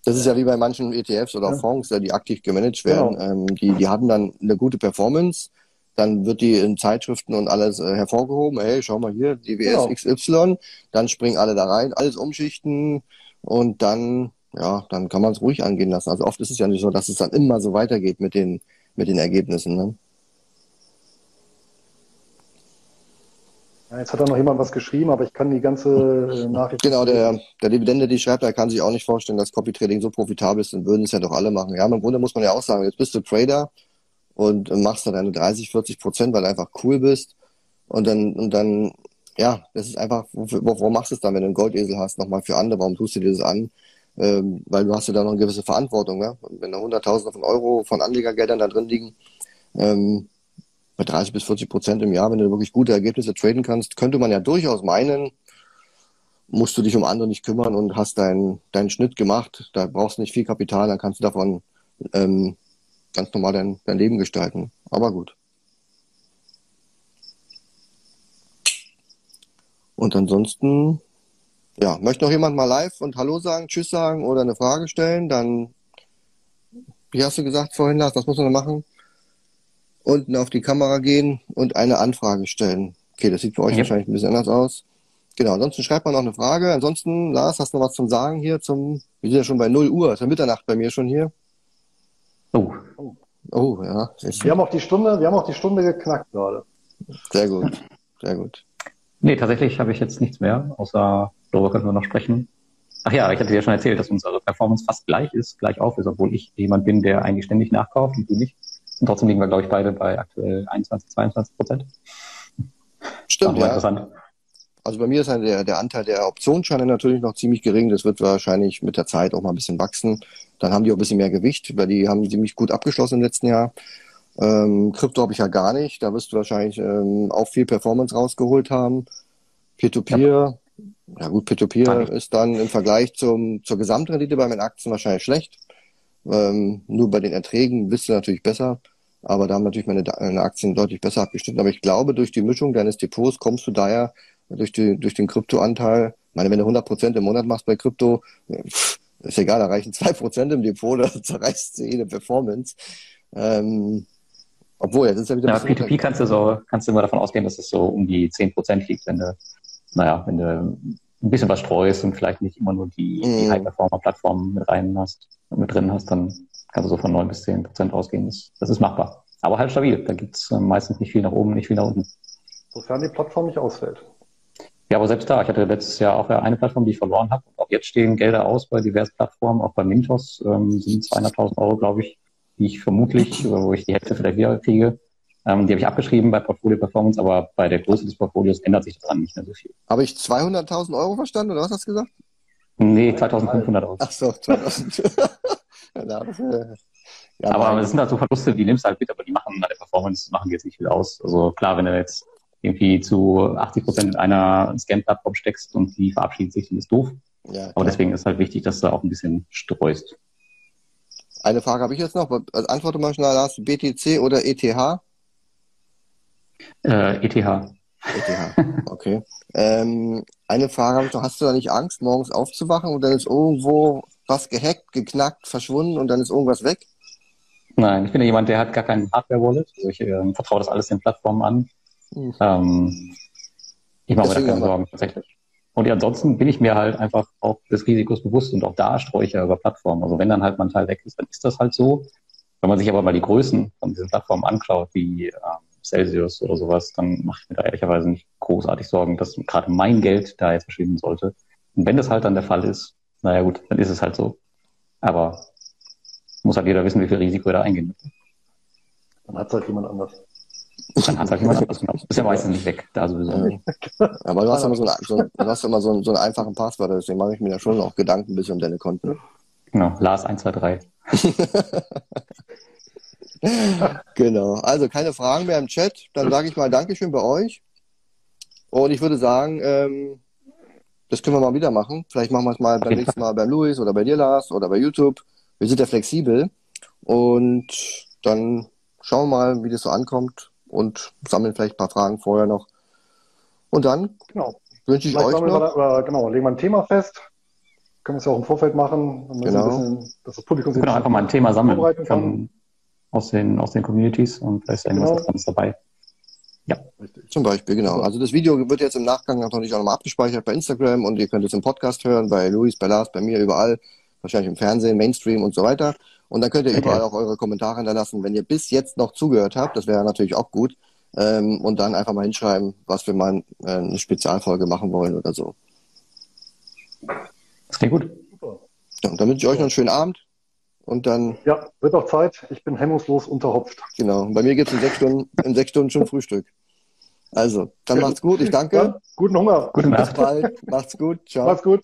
das ist ja wie bei manchen ETFs oder Fonds, die aktiv gemanagt werden. Genau. Ähm, die, die haben dann eine gute Performance, dann wird die in Zeitschriften und alles äh, hervorgehoben. Hey, schau mal hier, DWS genau. XY. Dann springen alle da rein, alles umschichten und dann, ja, dann kann man es ruhig angehen lassen. Also oft ist es ja nicht so, dass es dann immer so weitergeht mit den, mit den Ergebnissen. Ne? Ja, jetzt hat da noch jemand was geschrieben, aber ich kann die ganze äh, Nachricht. Genau, der, der Dividende, die schreibt, der kann sich auch nicht vorstellen, dass Copy Trading so profitabel ist, dann würden es ja doch alle machen. Ja, im Grunde muss man ja auch sagen, jetzt bist du Trader, und machst dann deine 30, 40 Prozent, weil du einfach cool bist. Und dann, und dann, ja, das ist einfach, warum machst du es dann, wenn du einen Goldesel hast, nochmal für andere? Warum tust du dir das an? Ähm, weil du hast ja da noch eine gewisse Verantwortung, ja? Wenn da Hunderttausende von Euro von Anlegergeldern da drin liegen, ähm, bei 30 bis 40 Prozent im Jahr, wenn du wirklich gute Ergebnisse traden kannst, könnte man ja durchaus meinen, musst du dich um andere nicht kümmern und hast deinen deinen Schnitt gemacht. Da brauchst du nicht viel Kapital, dann kannst du davon ähm, ganz normal dein, dein Leben gestalten. Aber gut. Und ansonsten, ja, möchte noch jemand mal live und Hallo sagen, Tschüss sagen oder eine Frage stellen, dann, wie hast du gesagt vorhin, Lars, was muss man machen? Unten auf die Kamera gehen und eine Anfrage stellen. Okay, das sieht für euch ja. wahrscheinlich ein bisschen anders aus. Genau, ansonsten schreibt man noch eine Frage. Ansonsten, Lars, hast du noch was zum Sagen hier zum, wir sind ja schon bei 0 Uhr, es ist ja Mitternacht bei mir schon hier. Oh. Oh, ja. Wir haben auch die Stunde, wir haben auch die Stunde geknackt gerade. Sehr gut. Sehr gut. Nee, tatsächlich habe ich jetzt nichts mehr, außer darüber können wir noch sprechen. Ach ja, ich hatte dir ja schon erzählt, dass unsere Performance fast gleich ist, gleich auf ist, obwohl ich jemand bin, der eigentlich ständig nachkauft und du nicht. Und trotzdem liegen wir, glaube ich, beide bei aktuell 21, 22 Prozent. Stimmt, ja. Interessant. Also bei mir ist halt der, der Anteil der Optionsscheine natürlich noch ziemlich gering. Das wird wahrscheinlich mit der Zeit auch mal ein bisschen wachsen. Dann haben die auch ein bisschen mehr Gewicht, weil die haben ziemlich gut abgeschlossen im letzten Jahr. Ähm, Krypto habe ich ja gar nicht. Da wirst du wahrscheinlich ähm, auch viel Performance rausgeholt haben. Peer-to-Peer, -Peer, ja. ja. gut, Peer-to-Peer -Peer ist dann im Vergleich zum, zur Gesamtrendite bei meinen Aktien wahrscheinlich schlecht. Ähm, nur bei den Erträgen bist du natürlich besser. Aber da haben natürlich meine, meine Aktien deutlich besser abgeschnitten. Aber ich glaube, durch die Mischung deines Depots kommst du daher durch, die, durch den Kryptoanteil. Ich meine, wenn du 100 Prozent im Monat machst bei Krypto, pff, ist egal, da reichen zwei Prozent im Depot, da zerreißt sie jede Performance. Ähm, obwohl, jetzt ist ja wieder. Ja, P2P kannst du so, kannst du immer davon ausgehen, dass es so um die 10 Prozent liegt, wenn du, naja, wenn du ein bisschen was streust und vielleicht nicht immer nur die, mm. die mhm. High-Performer-Plattformen mit rein hast, mit drin hast, dann kannst du so von 9 bis 10 Prozent ausgehen. Das, das ist machbar. Aber halt stabil. Da gibt's äh, meistens nicht viel nach oben, nicht viel nach unten. Sofern die Plattform nicht ausfällt. Ja, aber selbst da, ich hatte letztes Jahr auch eine Plattform, die ich verloren habe. Auch jetzt stehen Gelder aus bei diversen Plattformen, auch bei Mintos ähm, sind 200.000 Euro, glaube ich, die ich vermutlich, wo ich die Hälfte vielleicht wieder kriege. Ähm, die habe ich abgeschrieben bei Portfolio Performance, aber bei der Größe des Portfolios ändert sich daran nicht mehr so viel. Habe ich 200.000 Euro verstanden oder was hast du gesagt? Nee, 2.500 Euro. Ach so, 2000. ja, ja, aber es sind halt so Verluste, die nimmst du halt mit, aber die machen bei der Performance machen jetzt nicht viel aus. Also klar, wenn du jetzt irgendwie zu 80 Prozent in einer Scan-Plattform steckst und die verabschiedet sich, dann ist doof. Ja, Aber deswegen ist halt wichtig, dass du auch ein bisschen streust. Eine Frage habe ich jetzt noch. Also antworte mal schnell, Lars. BTC oder ETH? Äh, ETH. ETH, okay. ähm, eine Frage habe ich noch. Hast du da nicht Angst, morgens aufzuwachen und dann ist irgendwo was gehackt, geknackt, verschwunden und dann ist irgendwas weg? Nein, ich bin ja jemand, der hat gar kein Hardware-Wallet. Also ich äh, vertraue das alles den Plattformen an. Mhm. Ähm, ich mache mir da keine Sorgen, tatsächlich. Und ja, ansonsten bin ich mir halt einfach auch des Risikos bewusst und auch da streue ich ja über Plattformen. Also wenn dann halt mein Teil weg ist, dann ist das halt so. Wenn man sich aber mal die Größen von diesen Plattformen anschaut, wie ähm, Celsius oder sowas, dann mache ich mir da ehrlicherweise nicht großartig Sorgen, dass gerade mein Geld da jetzt verschwinden sollte. Und wenn das halt dann der Fall ist, naja gut, dann ist es halt so. Aber muss halt jeder wissen, wie viel Risiko er da eingehen muss. Dann hat es halt jemand anders. Dann hat halt jemand anders. Genau. Ist ja meistens nicht weg, da sowieso nicht. Aber du hast immer so, ein, so, du hast immer so, einen, so einen einfachen Passwort, deswegen mache ich mir da schon auch Gedanken ein bisschen um deine Konten. Genau, Lars 123. genau. Also keine Fragen mehr im Chat. Dann sage ich mal Dankeschön bei euch. Und ich würde sagen, ähm, das können wir mal wieder machen. Vielleicht machen wir es mal beim nächsten Mal beim Luis oder bei dir, Lars, oder bei YouTube. Wir sind ja flexibel. Und dann schauen wir mal, wie das so ankommt und sammeln vielleicht ein paar Fragen vorher noch. Und dann Genau. wünsche ich Vielleicht euch wir noch. da, äh, genau, legen wir ein Thema fest. Können wir es ja auch im Vorfeld machen. Genau. bisschen, dass das Publikum sich Genau, einfach mal ein Thema sammeln vorbereiten kann. von, aus, den, aus den Communities und vielleicht ist irgendwas Genau. Interessantes dabei. Richtig. Zum Beispiel, genau. Also das Video wird jetzt im Nachgang natürlich auch nochmal abgespeichert bei Instagram und ihr könnt es im Podcast hören, bei Luis, bei Lars, bei mir, überall, wahrscheinlich im Fernsehen, Mainstream und so weiter. Und dann könnt ihr Okay. überall auch eure Kommentare hinterlassen, wenn ihr bis jetzt noch zugehört habt, das wäre natürlich auch gut. Ähm, und dann einfach mal hinschreiben, was wir mal äh, eine Spezialfolge machen wollen oder so. Das klingt gut. Super. Ja, und dann wünsche ich euch noch einen schönen Abend. Und dann, Ja, wird auch Zeit. Ich bin hemmungslos unterhopft. genau, bei mir geht's in sechs Stunden, in sechs Stunden schon Frühstück. Also, dann macht's gut, ich danke. Dann, guten Hunger. Gute Bis bald. Macht's gut. Ciao. Macht's gut.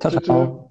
Ciao, ciao.